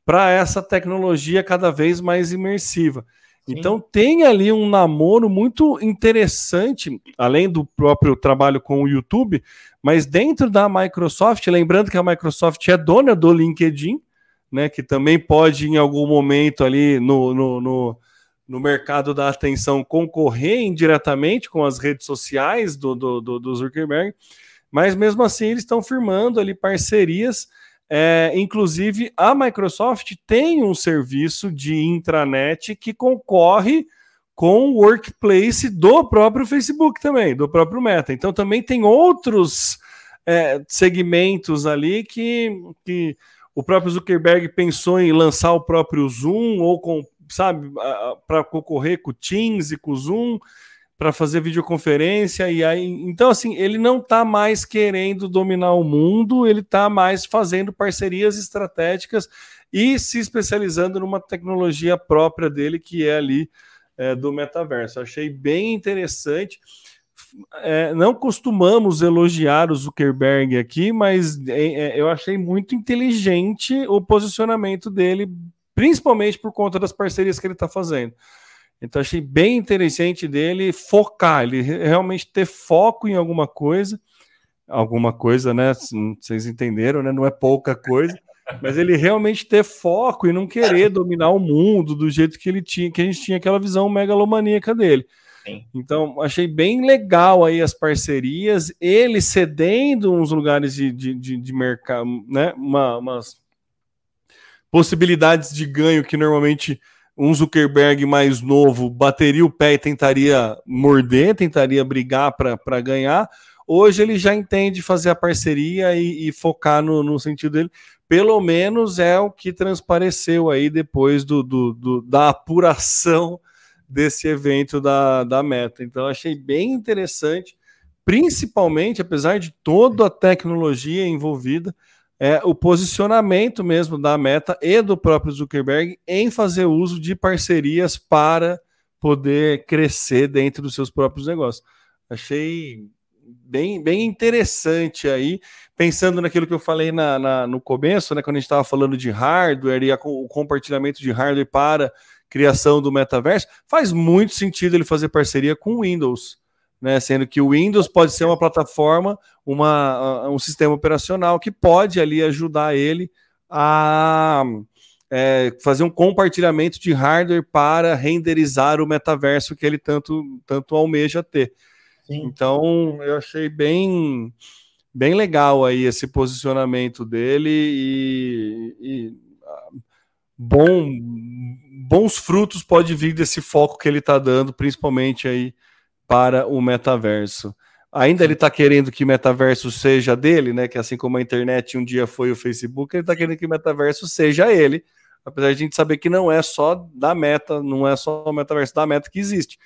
para essa tecnologia cada vez mais imersiva. Sim. Então tem ali um namoro muito interessante, além do próprio trabalho com o YouTube, mas dentro da Microsoft, lembrando que a Microsoft é dona do LinkedIn, né, que também pode, em algum momento ali no, no, no, no mercado da atenção, concorrer indiretamente com as redes sociais do, do, do, do Zuckerberg, mas mesmo assim eles estão firmando ali parcerias. É, inclusive, a Microsoft tem um serviço de intranet que concorre com o workplace do próprio Facebook também, do próprio Meta. Então também tem outros é, segmentos ali que, que o próprio Zuckerberg pensou em lançar o próprio Zoom ou com, sabe, para concorrer com o Teams e com o Zoom. Para fazer videoconferência e aí então assim ele não está mais querendo dominar o mundo ele está mais fazendo parcerias estratégicas e se especializando numa tecnologia própria dele que é ali é, do metaverso. Achei bem interessante. É, não costumamos elogiar o Zuckerberg aqui mas é, é eu achei muito inteligente o posicionamento dele principalmente por conta das parcerias que ele está fazendo então achei bem interessante dele focar, ele realmente ter foco em alguma coisa, alguma coisa, né? Vocês entenderam, né? Não é pouca coisa, mas ele realmente ter foco e não querer dominar o mundo do jeito que ele tinha, que a gente tinha aquela visão megalomaníaca dele. Sim. Então, achei bem legal aí as parcerias, ele cedendo uns lugares de, de, de, de mercado, né? Uma, umas possibilidades de ganho que normalmente um Zuckerberg mais novo bateria o pé e tentaria morder, tentaria brigar para ganhar. Hoje ele já entende fazer a parceria e, e focar no, no, sentido dele. Pelo menos é o que transpareceu aí depois do, do, do da apuração desse evento da, da Meta. Então achei bem interessante, principalmente apesar de toda a tecnologia envolvida, é, o posicionamento mesmo da Meta e do próprio Zuckerberg em fazer uso de parcerias para poder crescer dentro dos seus próprios negócios. Achei bem, bem interessante aí, pensando naquilo que eu falei na, na no começo, né, quando a gente estava falando de hardware e a, o compartilhamento de hardware para criação do metaverso, faz muito sentido ele fazer parceria com o Windows né? Sendo que o Windows pode ser uma plataforma, uma, um sistema operacional que pode ali ajudar ele a é, fazer um compartilhamento de hardware para renderizar o metaverso que ele tanto, tanto almeja ter. Sim. Então, eu achei bem, bem legal aí esse posicionamento dele e, e bom, bons frutos pode vir desse foco que ele está dando, principalmente aí para o metaverso. Ainda ele está querendo que o metaverso seja dele, né? Que assim como a internet um dia foi o Facebook, ele está querendo que o metaverso seja ele. Apesar de a gente saber que não é só da meta, não é só o metaverso da meta que existe.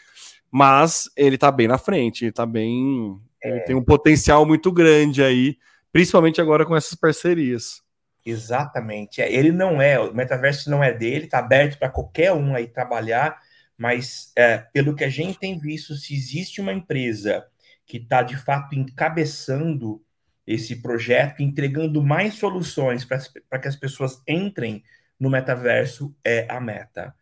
Mas ele está bem na frente, está bem. É. Ele tem um potencial muito grande aí, principalmente agora com essas parcerias. Exatamente. É, ele não é, o metaverso não é dele, está aberto para qualquer um aí trabalhar mas é, pelo que a gente tem visto, se existe uma empresa que está de fato encabeçando esse projeto, entregando mais soluções para que as pessoas entrem no metaverso, é a Meta.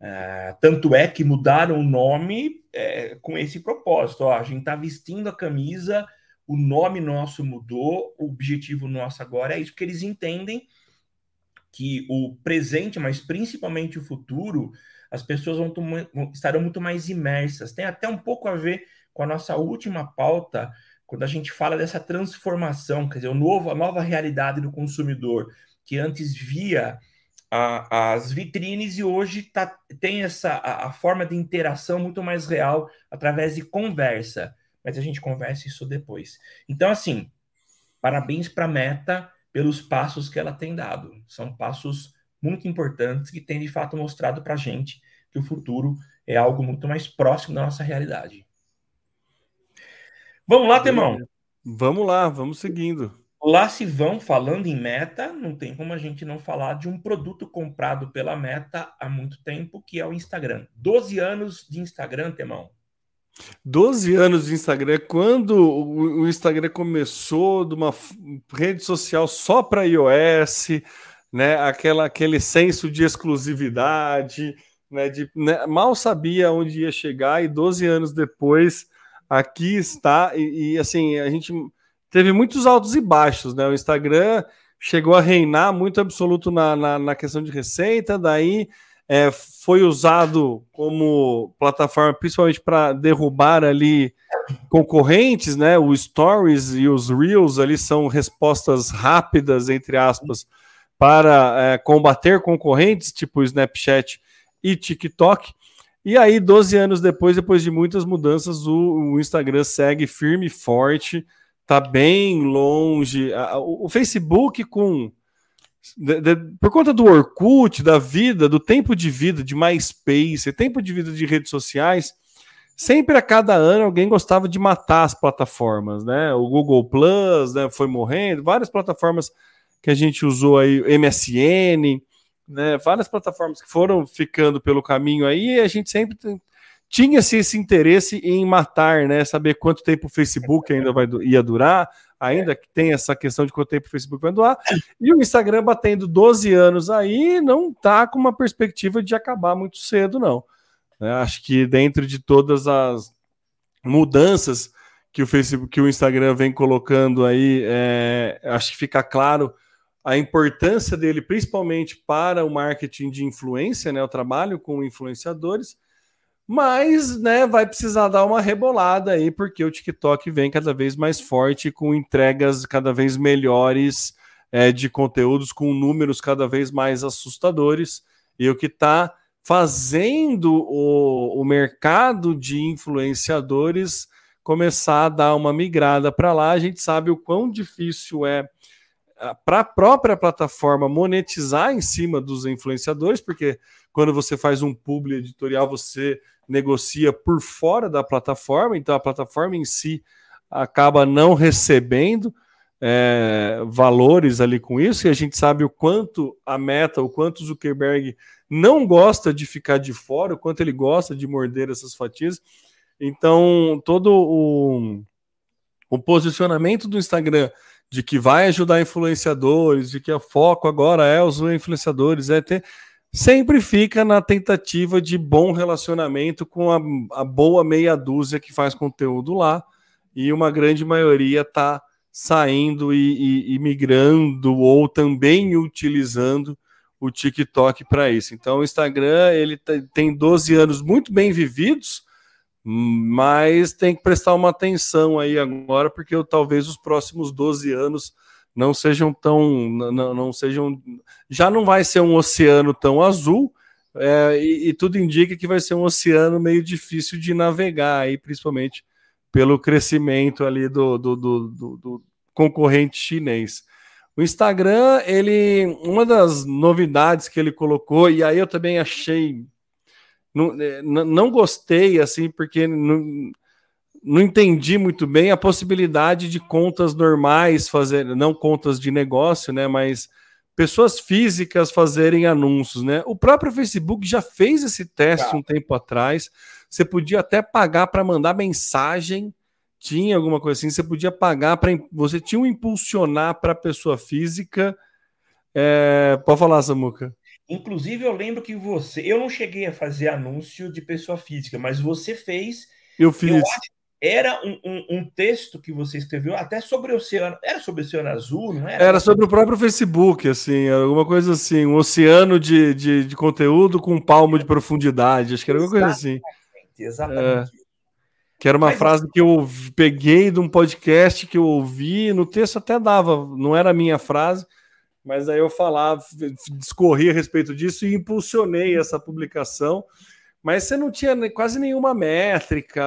É, tanto é que mudaram o nome é, com esse propósito. Ó, a gente está vestindo a camisa, o nome nosso mudou, o objetivo nosso agora é isso, porque eles entendem que o presente, mas principalmente o futuro, as pessoas vão, estarão muito mais imersas. Tem até um pouco a ver com a nossa última pauta, quando a gente fala dessa transformação, quer dizer, o novo, a nova realidade do consumidor, que antes via a, as vitrines e hoje tá, tem essa a, a, forma de interação muito mais real através de conversa. Mas a gente conversa isso depois. Então, assim, parabéns para a Meta pelos passos que ela tem dado. São passos muito importantes que têm de fato mostrado para a gente que o futuro é algo muito mais próximo da nossa realidade. Vamos lá, Temão. Vamos lá, vamos seguindo. Lá se vão falando em meta, não tem como a gente não falar de um produto comprado pela meta há muito tempo, que é o Instagram. 12 anos de Instagram, Temão. 12 anos de Instagram, quando o Instagram começou de uma rede social só para iOS, né? Aquela, aquele senso de exclusividade, né? De, né? Mal sabia onde ia chegar e 12 anos depois aqui está e, e, assim a gente teve muitos altos e baixos, né? O Instagram chegou a reinar muito absoluto na, na, na questão de receita, daí é, foi usado como plataforma principalmente para derrubar ali concorrentes, né? O Stories e os Reels ali são respostas rápidas, entre aspas, para é, combater concorrentes, tipo Snapchat e TikTok. E aí, 12 anos depois, depois de muitas mudanças, o, o Instagram segue firme e forte, tá bem longe. O, o Facebook com. De, de, por conta do Orkut, da vida, do tempo de vida de MySpace, tempo de vida de redes sociais, sempre a cada ano alguém gostava de matar as plataformas, né? O Google Plus né, foi morrendo, várias plataformas que a gente usou aí, MSN, né? Várias plataformas que foram ficando pelo caminho aí, e a gente sempre tinha-se esse interesse em matar, né? Saber quanto tempo o Facebook ainda vai, ia durar, ainda que tem essa questão de quanto tempo o Facebook vai durar, e o Instagram batendo 12 anos aí, não tá com uma perspectiva de acabar muito cedo, não. Né? Acho que dentro de todas as mudanças que o Facebook, que o Instagram vem colocando aí, é, acho que fica claro a importância dele, principalmente para o marketing de influência, né, o trabalho com influenciadores, mas né, vai precisar dar uma rebolada aí, porque o TikTok vem cada vez mais forte, com entregas cada vez melhores é, de conteúdos, com números cada vez mais assustadores, e o que está fazendo o, o mercado de influenciadores começar a dar uma migrada para lá. A gente sabe o quão difícil é para a própria plataforma monetizar em cima dos influenciadores, porque quando você faz um publi editorial, você negocia por fora da plataforma, então a plataforma em si acaba não recebendo é, valores ali com isso, e a gente sabe o quanto a Meta, o quanto o Zuckerberg não gosta de ficar de fora, o quanto ele gosta de morder essas fatias. Então, todo o, o posicionamento do Instagram de que vai ajudar influenciadores, de que o foco agora é os influenciadores, é ter, sempre fica na tentativa de bom relacionamento com a, a boa meia dúzia que faz conteúdo lá, e uma grande maioria está saindo e, e, e migrando ou também utilizando o TikTok para isso. Então, o Instagram ele tem 12 anos muito bem vividos, mas tem que prestar uma atenção aí agora, porque eu, talvez os próximos 12 anos não sejam tão. Não, não sejam. Já não vai ser um oceano tão azul, é, e, e, tudo indica que vai ser um oceano meio difícil de navegar aí, principalmente pelo crescimento ali do, do, do, do concorrente chinês. O Instagram, ele, uma das novidades que ele colocou, e aí eu também achei, não, é, não gostei, assim, porque não, não entendi muito bem a possibilidade de contas normais fazer, não contas de negócio, né, mas pessoas físicas fazerem anúncios, né? O próprio Facebook já fez esse teste tá. um tempo atrás. Você podia até pagar para mandar mensagem tinha alguma coisa assim, você podia pagar para. Você tinha um impulsionar para a pessoa física. É, pode falar, Samuca. Inclusive, eu lembro que você. Eu não cheguei a fazer anúncio de pessoa física, mas você fez. Eu fiz. Eu era um, um, um, texto que você escreveu até sobre o oceano. Era sobre o oceano azul, não era? Era sobre o próprio Facebook, assim, alguma coisa assim, um oceano de, de, de conteúdo com um palmo de profundidade. Acho que era alguma coisa assim. Exatamente. É. Que era uma Mas... frase que eu peguei de um podcast que eu ouvi, no texto até dava, não era a minha frase, mas aí eu falava, discorri a respeito disso e impulsionei essa publicação. Mas você não tinha quase nenhuma métrica,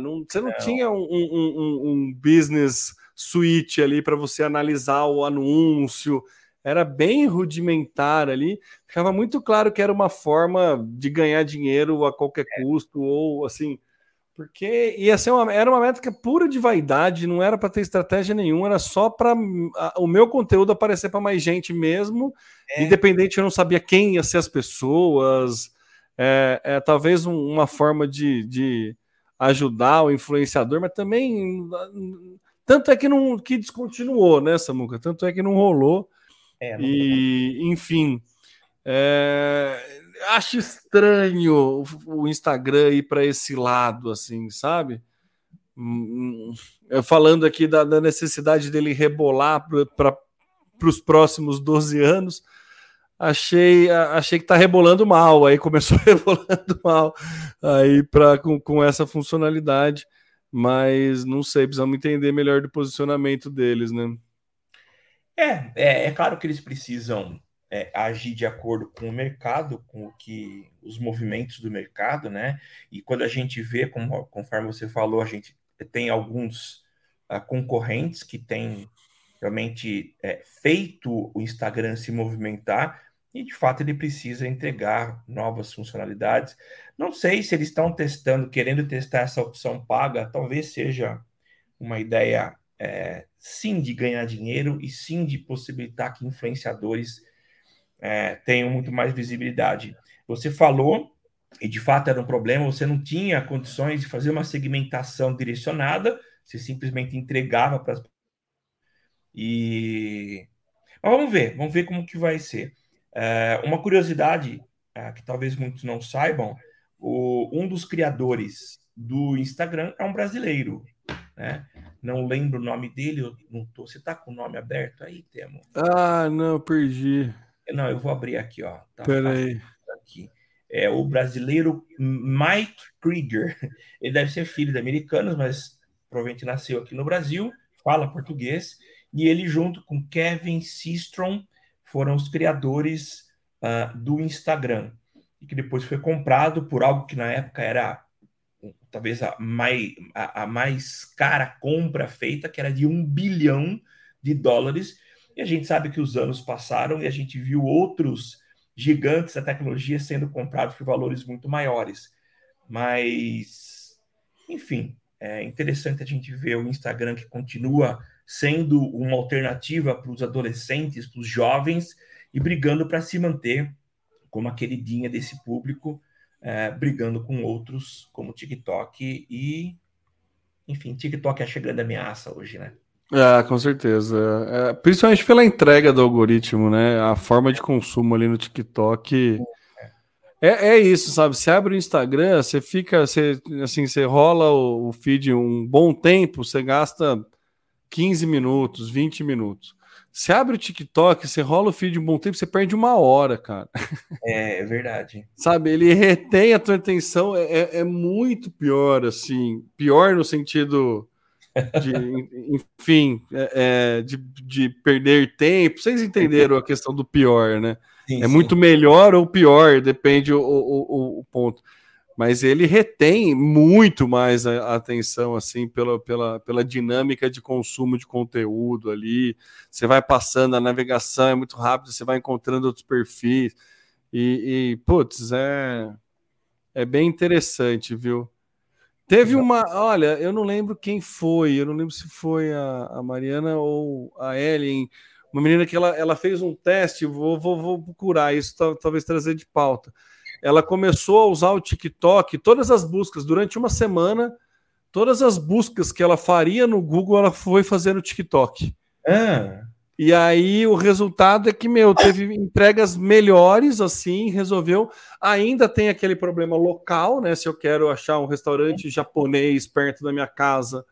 não, você não, não. tinha um, um, um, business suite ali para você analisar o anúncio, era bem rudimentar ali. Ficava muito claro que era uma forma de ganhar dinheiro a qualquer é. custo, ou assim, porque ia ser uma, era uma métrica pura de vaidade, não era para ter estratégia nenhuma, era só para o meu conteúdo aparecer para mais gente mesmo, é. independente, eu não sabia quem ia ser as pessoas. É, é talvez um, uma forma de, de ajudar o influenciador, mas também tanto é que não que descontinuou, né, Samuca? Tanto é que não rolou. É, não e, enfim, é, acho estranho o Instagram ir para esse lado, assim, sabe? Falando aqui da, da necessidade dele rebolar para os próximos 12 anos, achei, achei que está rebolando mal. Aí começou rebolando mal aí para com, com essa funcionalidade, mas não sei, precisamos entender melhor do posicionamento deles, né? É, é, é claro que eles precisam é, agir de acordo com o mercado, com o que os movimentos do mercado, né? E quando a gente vê, como, conforme você falou, a gente tem alguns uh, concorrentes que têm realmente é, feito o Instagram se movimentar. e de fato ele precisa entregar novas funcionalidades. Não sei se eles estão testando, querendo testar essa opção paga, talvez seja uma ideia é, sim de ganhar dinheiro e sim de possibilitar que influenciadores é, tenham muito mais visibilidade. Você falou, e de fato era um problema, você não tinha condições de fazer uma segmentação direcionada, você simplesmente entregava para as. E. Mas vamos ver, vamos ver como que vai ser. É, uma curiosidade é, que talvez muitos não saibam: o, um dos criadores do Instagram é um brasileiro, né? Não lembro o nome dele, não tô. Você tá com o nome aberto aí, Temo? Ah, não, perdi. Não, eu vou abrir aqui, ó. Tá Peraí. Aqui. É o brasileiro Mike Krieger. Ele deve ser filho de americanos, mas provavelmente nasceu aqui no Brasil, fala português. E ele, junto com Kevin Systrom, foram os criadores uh, do Instagram. E que depois foi comprado por algo que na época era talvez a mais, a, a mais cara compra feita, que era de um bilhão de dólares e a gente sabe que os anos passaram e a gente viu outros gigantes da tecnologia sendo comprados por valores muito maiores. Mas, enfim, é interessante a gente ver o Instagram que continua sendo uma alternativa para os adolescentes, para os jovens, e brigando para se manter como a queridinha desse público, é, brigando com outros como TikTok e, enfim, TikTok é chegando ameaça hoje, né? É, com certeza. É, principalmente pela entrega do algoritmo, né? A forma de consumo ali no TikTok. É, é isso, sabe? Você abre o Instagram, você fica, você, assim, você rola o, o feed um bom tempo, você gasta 15 minutos, 20 minutos. Você abre o TikTok, você rola o feed um bom tempo, você perde uma hora, cara. É, é verdade. Sabe, ele retém a tua atenção, é, é, é muito pior, assim. Pior no sentido de, enfim, é, é, de, de perder tempo. Vocês entenderam a questão do pior, né? Sim, é sim. muito melhor ou pior, depende o, o, o, ponto. Mas ele retém muito mais a, a, atenção, assim, pela, pela, pela dinâmica de consumo de conteúdo ali. Você vai passando, a navegação é muito rápida, você vai encontrando outros perfis. E, e putz, é, é bem interessante, viu? Teve uma, olha, eu não lembro quem foi, eu não lembro se foi a, a Mariana ou a Ellen, uma menina que ela, ela fez um teste, vou, vou, vou procurar isso, talvez trazer de pauta. Ela começou a usar o TikTok, todas as buscas, durante uma semana, todas as buscas que ela faria no Google, ela foi fazer no TikTok. Ah. E aí o resultado é que, meu, teve entregas melhores, assim, resolveu. Ainda tem aquele problema local, né? Se eu quero achar um restaurante japonês perto da minha casa,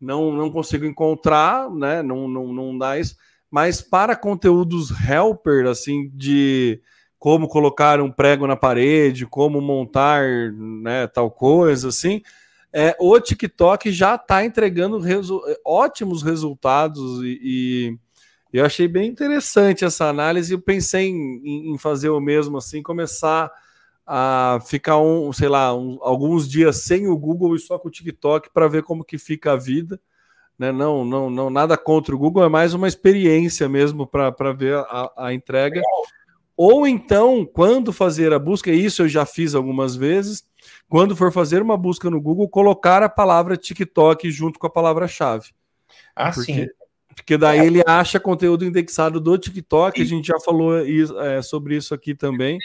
não, não consigo encontrar, né? Não, não, não dá isso. Mas para conteúdos helper, assim, de como colocar um prego na parede, como montar né, tal coisa, assim, é, o TikTok já está entregando resu ótimos resultados e, e eu achei bem interessante essa análise. Eu pensei em, em fazer o mesmo assim, começar a ficar um, sei lá, um, alguns dias sem o Google e só com o TikTok para ver como que fica a vida. Né? Não, não, não, nada contra o Google, é mais uma experiência mesmo para ver a, a entrega. Ou então, quando fazer a busca, isso eu já fiz algumas vezes, quando for fazer uma busca no Google, colocar a palavra TikTok junto com a palavra-chave. Ah, Porque... sim. Porque daí é. ele acha conteúdo indexado do TikTok, a gente já falou isso, é, sobre isso aqui também.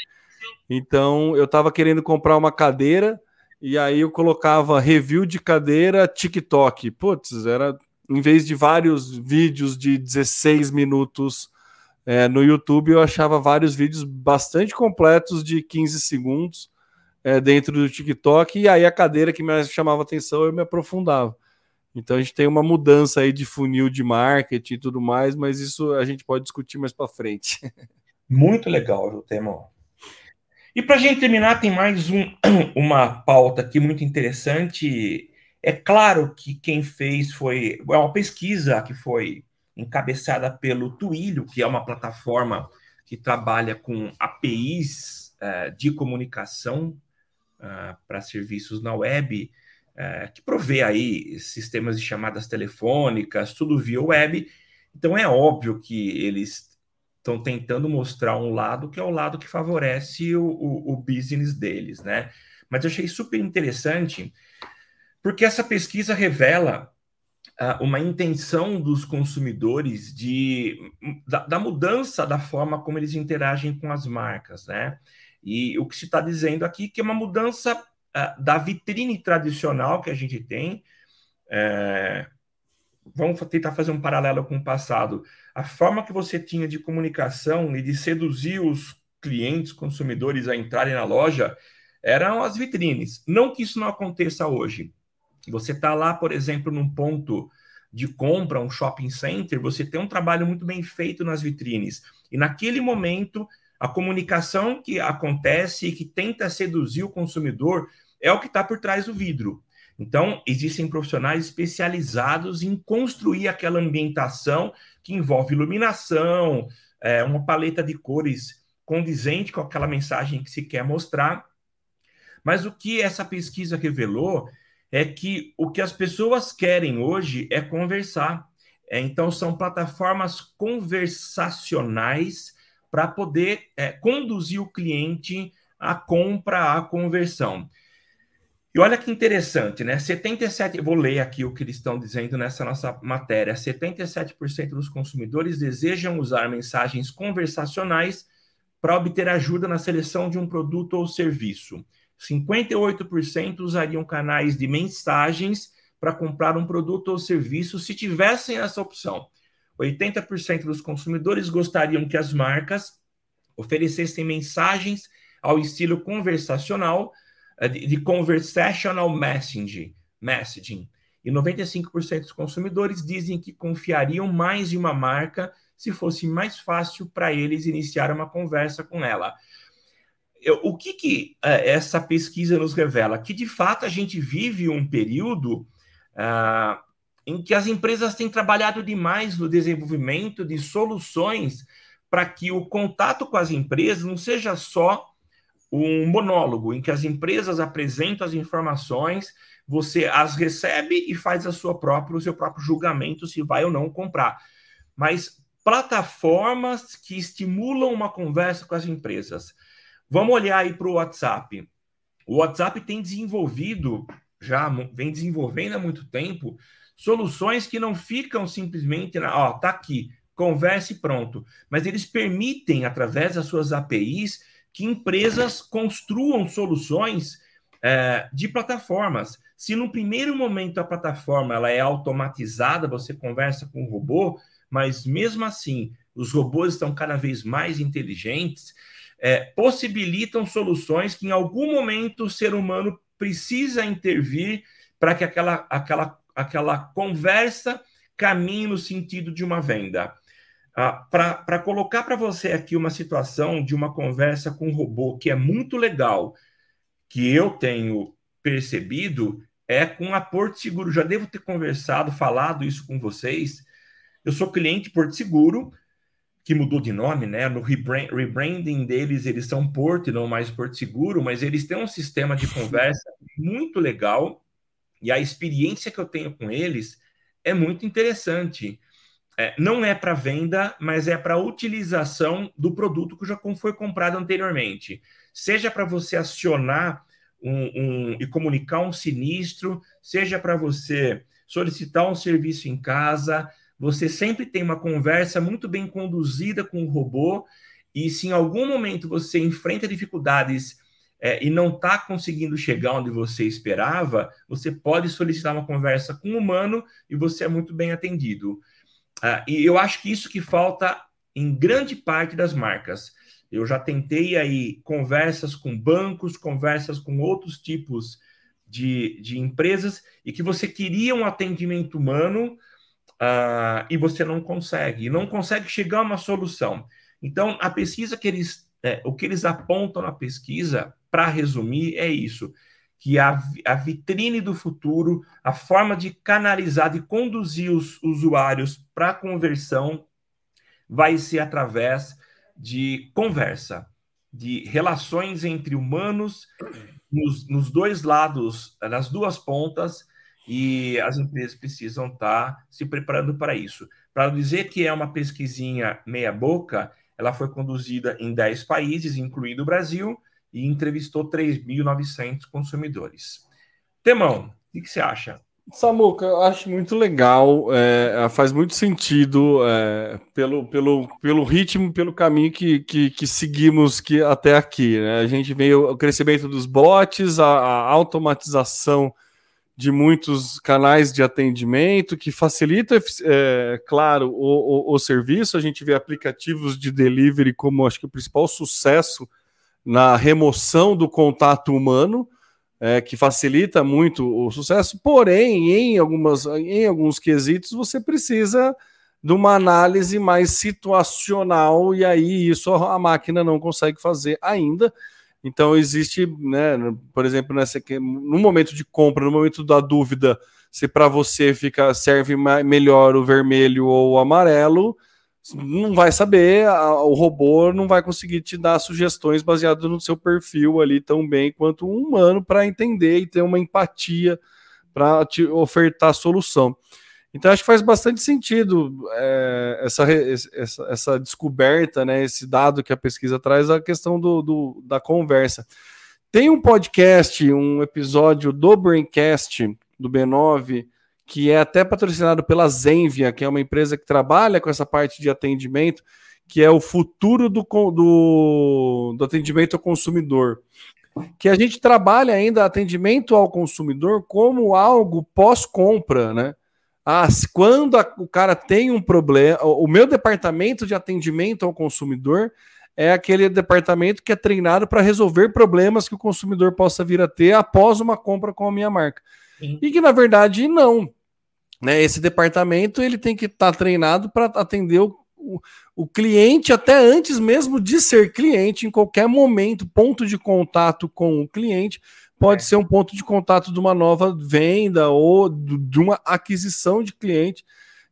Então, eu estava querendo comprar uma cadeira e aí eu colocava review de cadeira TikTok. Putz, era em vez de vários vídeos de 16 minutos é, no YouTube, eu achava vários vídeos bastante completos de 15 segundos é, dentro do TikTok. E aí a cadeira que mais chamava atenção eu me aprofundava. Então a gente tem uma mudança aí de funil de marketing e tudo mais, mas isso a gente pode discutir mais para frente. Muito legal o tema. E para a gente terminar, tem mais um, uma pauta aqui muito interessante. É claro que quem fez foi é uma pesquisa que foi encabeçada pelo Twilio, que é uma plataforma que trabalha com APIs uh, de comunicação uh, para serviços na web é, que provê aí sistemas de chamadas telefônicas, tudo via web. Então é óbvio que eles estão tentando mostrar um lado que é o lado que favorece o, o, o business deles, né? Mas eu achei super interessante porque essa pesquisa revela uh, uma intenção dos consumidores de, da, da, mudança da forma como eles interagem com as marcas, né? E o que se está dizendo aqui é que é uma mudança da vitrine tradicional que a gente tem. É, vamos tentar fazer um paralelo com o passado. A forma que você tinha de comunicação e de seduzir os clientes, consumidores a entrarem na loja eram as vitrines. Não que isso não aconteça hoje. Você está lá, por exemplo, num ponto de compra, um shopping center, você tem um trabalho muito bem feito nas vitrines. E naquele momento, a comunicação que acontece e que tenta seduzir o consumidor é o que está por trás do vidro. Então, existem profissionais especializados em construir aquela ambientação que envolve iluminação, é, uma paleta de cores condizente com aquela mensagem que se quer mostrar. Mas o que essa pesquisa revelou é que o que as pessoas querem hoje é conversar. É, então, são plataformas conversacionais para poder é, conduzir o cliente à compra, à conversão. E olha que interessante, né? 77, vou ler aqui o que eles estão dizendo nessa nossa matéria. 77% dos consumidores desejam usar mensagens conversacionais para obter ajuda na seleção de um produto ou serviço. 58% usariam canais de mensagens para comprar um produto ou serviço se tivessem essa opção. 80% dos consumidores gostariam que as marcas oferecessem mensagens ao estilo conversacional, eh, de conversational messaging, messaging. E 95% dos consumidores dizem que confiariam mais em uma marca se fosse mais fácil para eles iniciar uma conversa com ela eu, o que, que é, essa pesquisa nos revela? Que de fato a gente vive um período uh, em que as empresas têm trabalhado demais no desenvolvimento de soluções para que o contato com as empresas não seja só um monólogo, em que as empresas apresentam as informações, você as recebe e faz a sua própria, o seu próprio julgamento se vai ou não comprar. Mas plataformas que estimulam uma conversa com as empresas Vamos olhar aí para o WhatsApp. O WhatsApp tem desenvolvido, já vem desenvolvendo há muito tempo, soluções que não ficam simplesmente, na, ó, tá aqui, converse pronto. Mas eles permitem, através das suas APIs, que empresas construam soluções é, de plataformas. Se no primeiro momento a plataforma ela é automatizada, você conversa com o robô, mas mesmo assim os robôs estão cada vez mais inteligentes, é, possibilitam soluções que em algum momento o ser humano precisa intervir para que aquela, aquela, aquela conversa caminhe no sentido de uma venda. Ah, para colocar para você aqui uma situação de uma conversa com um robô que é muito legal, que eu tenho percebido, é com a Porto Seguro. Já devo ter conversado, falado isso com vocês. Eu sou cliente Porto Seguro, que mudou de nome, né? No rebranding deles, eles são Porto e não mais Porto Seguro, mas eles têm um sistema de conversa muito legal e a experiência que eu tenho com eles é muito interessante. É, não é para venda, mas é para utilização do produto que já foi comprado anteriormente. Seja para você acionar um, um, e comunicar um sinistro, seja para você solicitar um serviço em casa, você sempre tem uma conversa muito bem conduzida com o robô, e se em algum momento você enfrenta dificuldades é, e não está conseguindo chegar onde você esperava, você pode solicitar uma conversa com um humano e você é muito bem atendido. Ah, e eu acho que isso que falta em grande parte das marcas. Eu já tentei aí conversas com bancos, conversas com outros tipos de, de empresas, e que você queria um atendimento humano, uh, e você não consegue, não consegue chegar a uma solução. Então, a pesquisa que eles, é, o que eles apontam na pesquisa, para resumir, é isso: que a, a vitrine do futuro, a forma de canalizar, de conduzir os usuários para a conversão, vai ser através de conversa, de relações entre humanos nos, nos dois lados, nas duas pontas, e as empresas precisam estar tá se preparando para isso. Para dizer que é uma pesquisinha meia-boca, Ela foi conduzida em 10 países, incluindo o Brasil, e entrevistou 3.900 consumidores. Temão, o que você acha? Samuca, eu acho muito legal, é, faz muito sentido é, pelo, pelo, pelo ritmo, pelo caminho que, que, que, seguimos que até aqui. Né? A gente veio o crescimento dos bots, a, a automatização de muitos canais de atendimento que facilita, é, claro, o, o, o, serviço. A gente vê aplicativos de delivery como acho que o principal sucesso na remoção do contato humano é, que facilita muito o sucesso, porém, em, algumas, em alguns quesitos, você precisa de uma análise mais situacional, e aí isso a máquina não consegue fazer ainda. Então, existe, né, por exemplo, nessa, no momento de compra, no momento da dúvida, se para você fica serve melhor o vermelho ou o amarelo, não vai saber, a, o robô não vai conseguir te dar sugestões baseadas no seu perfil ali tão bem quanto um humano para entender e ter uma empatia para te ofertar solução. Então acho que faz bastante sentido é, essa, essa, essa, descoberta, né, esse dado que a pesquisa traz, a questão do, do, da conversa. Tem um podcast, um episódio do Braincast do B9 que é até patrocinado pela Zenvia, que é uma empresa que trabalha com essa parte de atendimento, que é o futuro do, do, do atendimento ao consumidor. Que a gente trabalha ainda atendimento ao consumidor como algo pós-compra, né? Ah, quando a, o cara tem um problema, o meu departamento de atendimento ao consumidor é aquele departamento que é treinado para resolver problemas que o consumidor possa vir a ter após uma compra com a minha marca. E que na verdade não. Né? Esse departamento ele tem que estar tá treinado para atender o, o, o, cliente até antes mesmo de ser cliente, em qualquer momento, ponto de contato com o cliente pode é. ser um ponto de contato de uma nova venda ou de uma aquisição de cliente.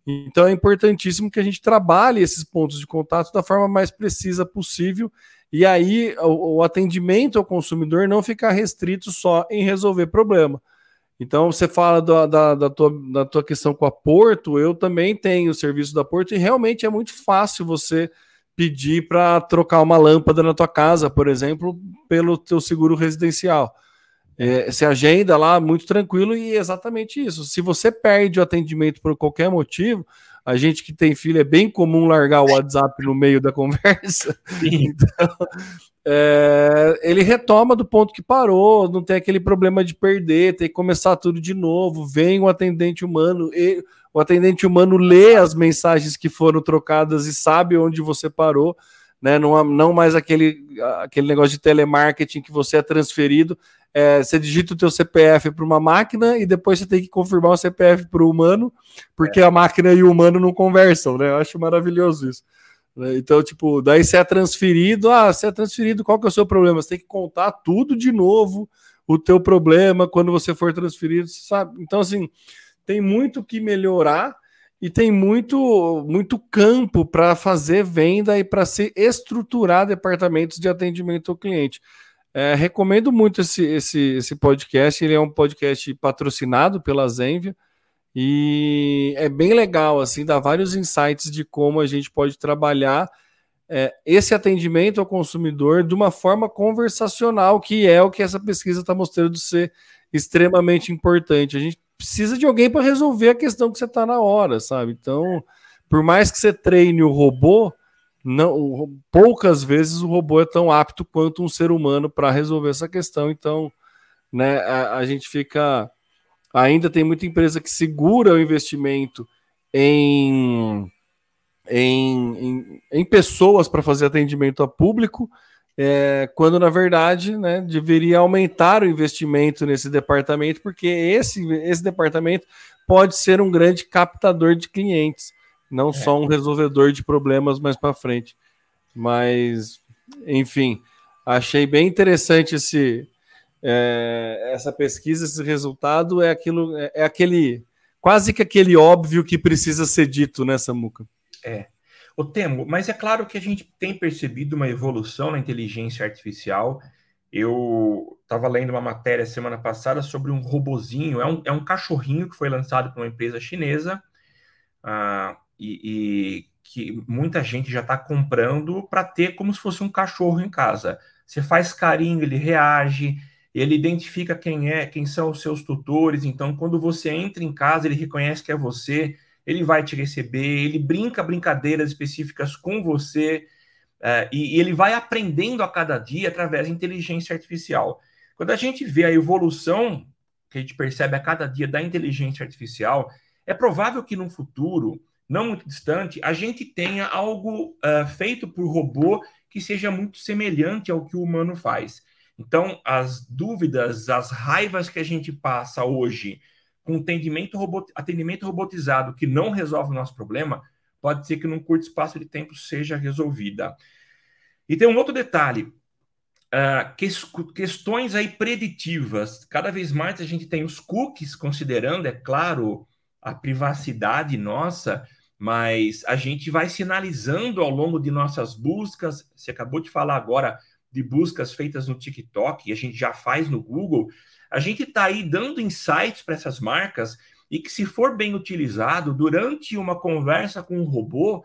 Então é importantíssimo que a gente trabalhe esses pontos de contato da forma mais precisa possível e aí o, o atendimento ao consumidor não ficar restrito só em resolver problema então, você fala da, da, da, tua, da tua questão com a Porto, eu também tenho o serviço da Porto e realmente é muito fácil você pedir para trocar uma lâmpada na tua casa, por exemplo, pelo teu seguro residencial. É, se agenda lá muito tranquilo e é exatamente isso. Se você perde o atendimento por qualquer motivo, a gente que tem filho é bem comum largar o WhatsApp no meio da conversa. Então, é, ele retoma do ponto que parou, não tem aquele problema de perder, tem que começar tudo de novo. Vem o atendente humano, e, o atendente humano lê as mensagens que foram trocadas e sabe onde você parou. Né? Não, não mais aquele, aquele negócio de telemarketing que você é transferido. É, você digita o teu CPF para uma máquina e depois você tem que confirmar o CPF para o humano, porque é. a máquina e o humano não conversam, né? Eu acho maravilhoso isso. Né? Então, tipo, daí você é transferido, ah, você é transferido, qual que é o seu problema? Você tem que contar tudo de novo, o teu problema quando você for transferido, sabe? Então, assim, tem muito que melhorar e tem muito, muito campo para fazer venda e para se estruturar departamentos de atendimento ao cliente. É, recomendo muito esse, esse, esse podcast, ele é um podcast patrocinado pela Zenvia, e é bem legal, assim, dá vários insights de como a gente pode trabalhar é, esse atendimento ao consumidor de uma forma conversacional, que é o que essa pesquisa está mostrando ser extremamente importante. A gente precisa de alguém para resolver a questão que você está na hora, sabe? Então, por mais que você treine o robô, não, poucas vezes o robô é tão apto quanto um ser humano para resolver essa questão. Então, né, a, a gente fica Ainda tem muita empresa que segura o investimento em, em, em, em pessoas para fazer atendimento a público, é, quando na verdade né, deveria aumentar o investimento nesse departamento, porque esse, esse departamento pode ser um grande captador de clientes, não é. só um resolvedor de problemas mais para frente. Mas, enfim, achei bem interessante esse, é, essa pesquisa, esse resultado é aquilo, é, é, aquele quase que aquele óbvio que precisa ser dito, né, Samuca? É. O Temo, mas é claro que a gente tem percebido uma evolução na inteligência artificial. Eu estava lendo uma matéria semana passada sobre um robozinho, é um, é um cachorrinho que foi lançado por uma empresa chinesa uh, e, e que muita gente já está comprando para ter como se fosse um cachorro em casa. Você faz carinho, ele reage, ele identifica quem é, quem são os seus tutores. Então, quando você entra em casa, ele reconhece que é você, ele vai te receber, ele brinca brincadeiras específicas com você, uh, e, e ele vai aprendendo a cada dia através da inteligência artificial. Quando a gente vê a evolução que a gente percebe a cada dia da inteligência artificial, é provável que no futuro, não muito distante, a gente tenha algo uh, feito por robô que seja muito semelhante ao que o humano faz. Então, as dúvidas, as raivas que a gente passa hoje com atendimento, robot, atendimento robotizado que não resolve o nosso problema, pode ser que num curto espaço de tempo seja resolvida. E tem um outro detalhe: uh, que, questões aí preditivas. Cada vez mais a gente tem os cookies, considerando, é claro, a privacidade nossa, mas a gente vai sinalizando ao longo de nossas buscas. Você acabou de falar agora de buscas feitas no TikTok, e a gente já faz no Google. A gente está aí dando insights para essas marcas e que, se for bem utilizado durante uma conversa com um robô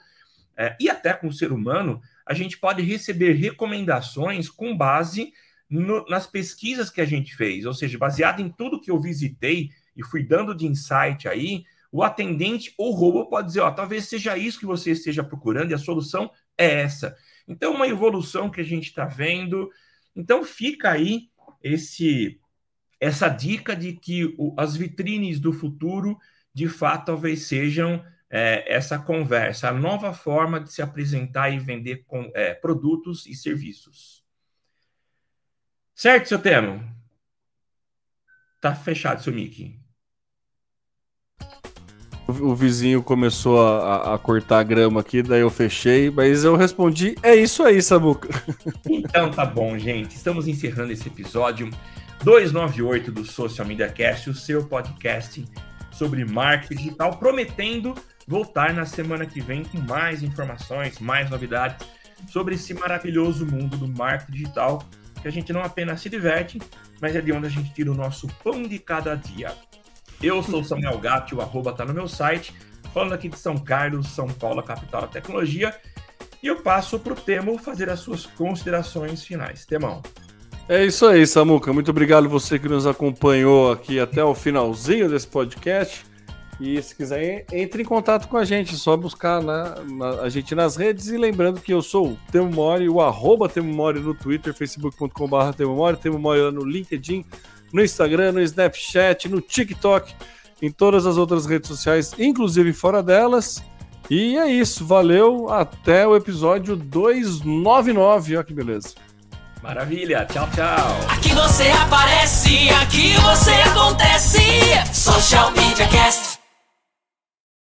é, e até com o um ser humano, a gente pode receber recomendações com base no, nas pesquisas que a gente fez, ou seja, baseado em tudo que eu visitei e fui dando de insight aí, o atendente ou robô pode dizer, ó, talvez seja isso que você esteja procurando e a solução é essa. Então, uma evolução que a gente está vendo. Então, fica aí esse essa dica de que o, as vitrines do futuro, de fato, talvez sejam é, essa conversa, a nova forma de se apresentar e vender com, é, produtos e serviços. Certo, seu Temo? Tá fechado, seu Mickey. O, vizinho começou a, a, cortar a grama aqui, daí eu fechei, mas eu respondi: é isso aí, Samuca. Então tá bom, gente. Estamos encerrando esse episódio 298 do Social Media Cast, o seu podcast sobre marketing digital, prometendo voltar na semana que vem com mais informações, mais novidades sobre esse maravilhoso mundo do marketing digital, que a gente não apenas se diverte, mas é de onde a gente tira o nosso pão de cada dia. Eu sou Samuel Gatti, o arroba tá no meu site, falando aqui de São Carlos, São Paulo, capital da tecnologia, e eu passo para o Temo fazer as suas considerações finais. Temão. É isso aí, Samuca. Muito obrigado você que nos acompanhou aqui até o finalzinho desse podcast. E se quiser, entre em contato com a gente, só buscar na, na, a gente nas redes. E lembrando que eu sou o Temo Mori, o arroba Temo Mori no Twitter, facebook.com.br Temo Mori, Temo Mori no LinkedIn, no Instagram, no Snapchat, no TikTok, em todas as outras redes sociais, inclusive fora delas. E é isso, valeu, até o episódio 299, olha que beleza. Maravilha, tchau, tchau. Aqui você aparece, aqui você acontece. Social Media Cast.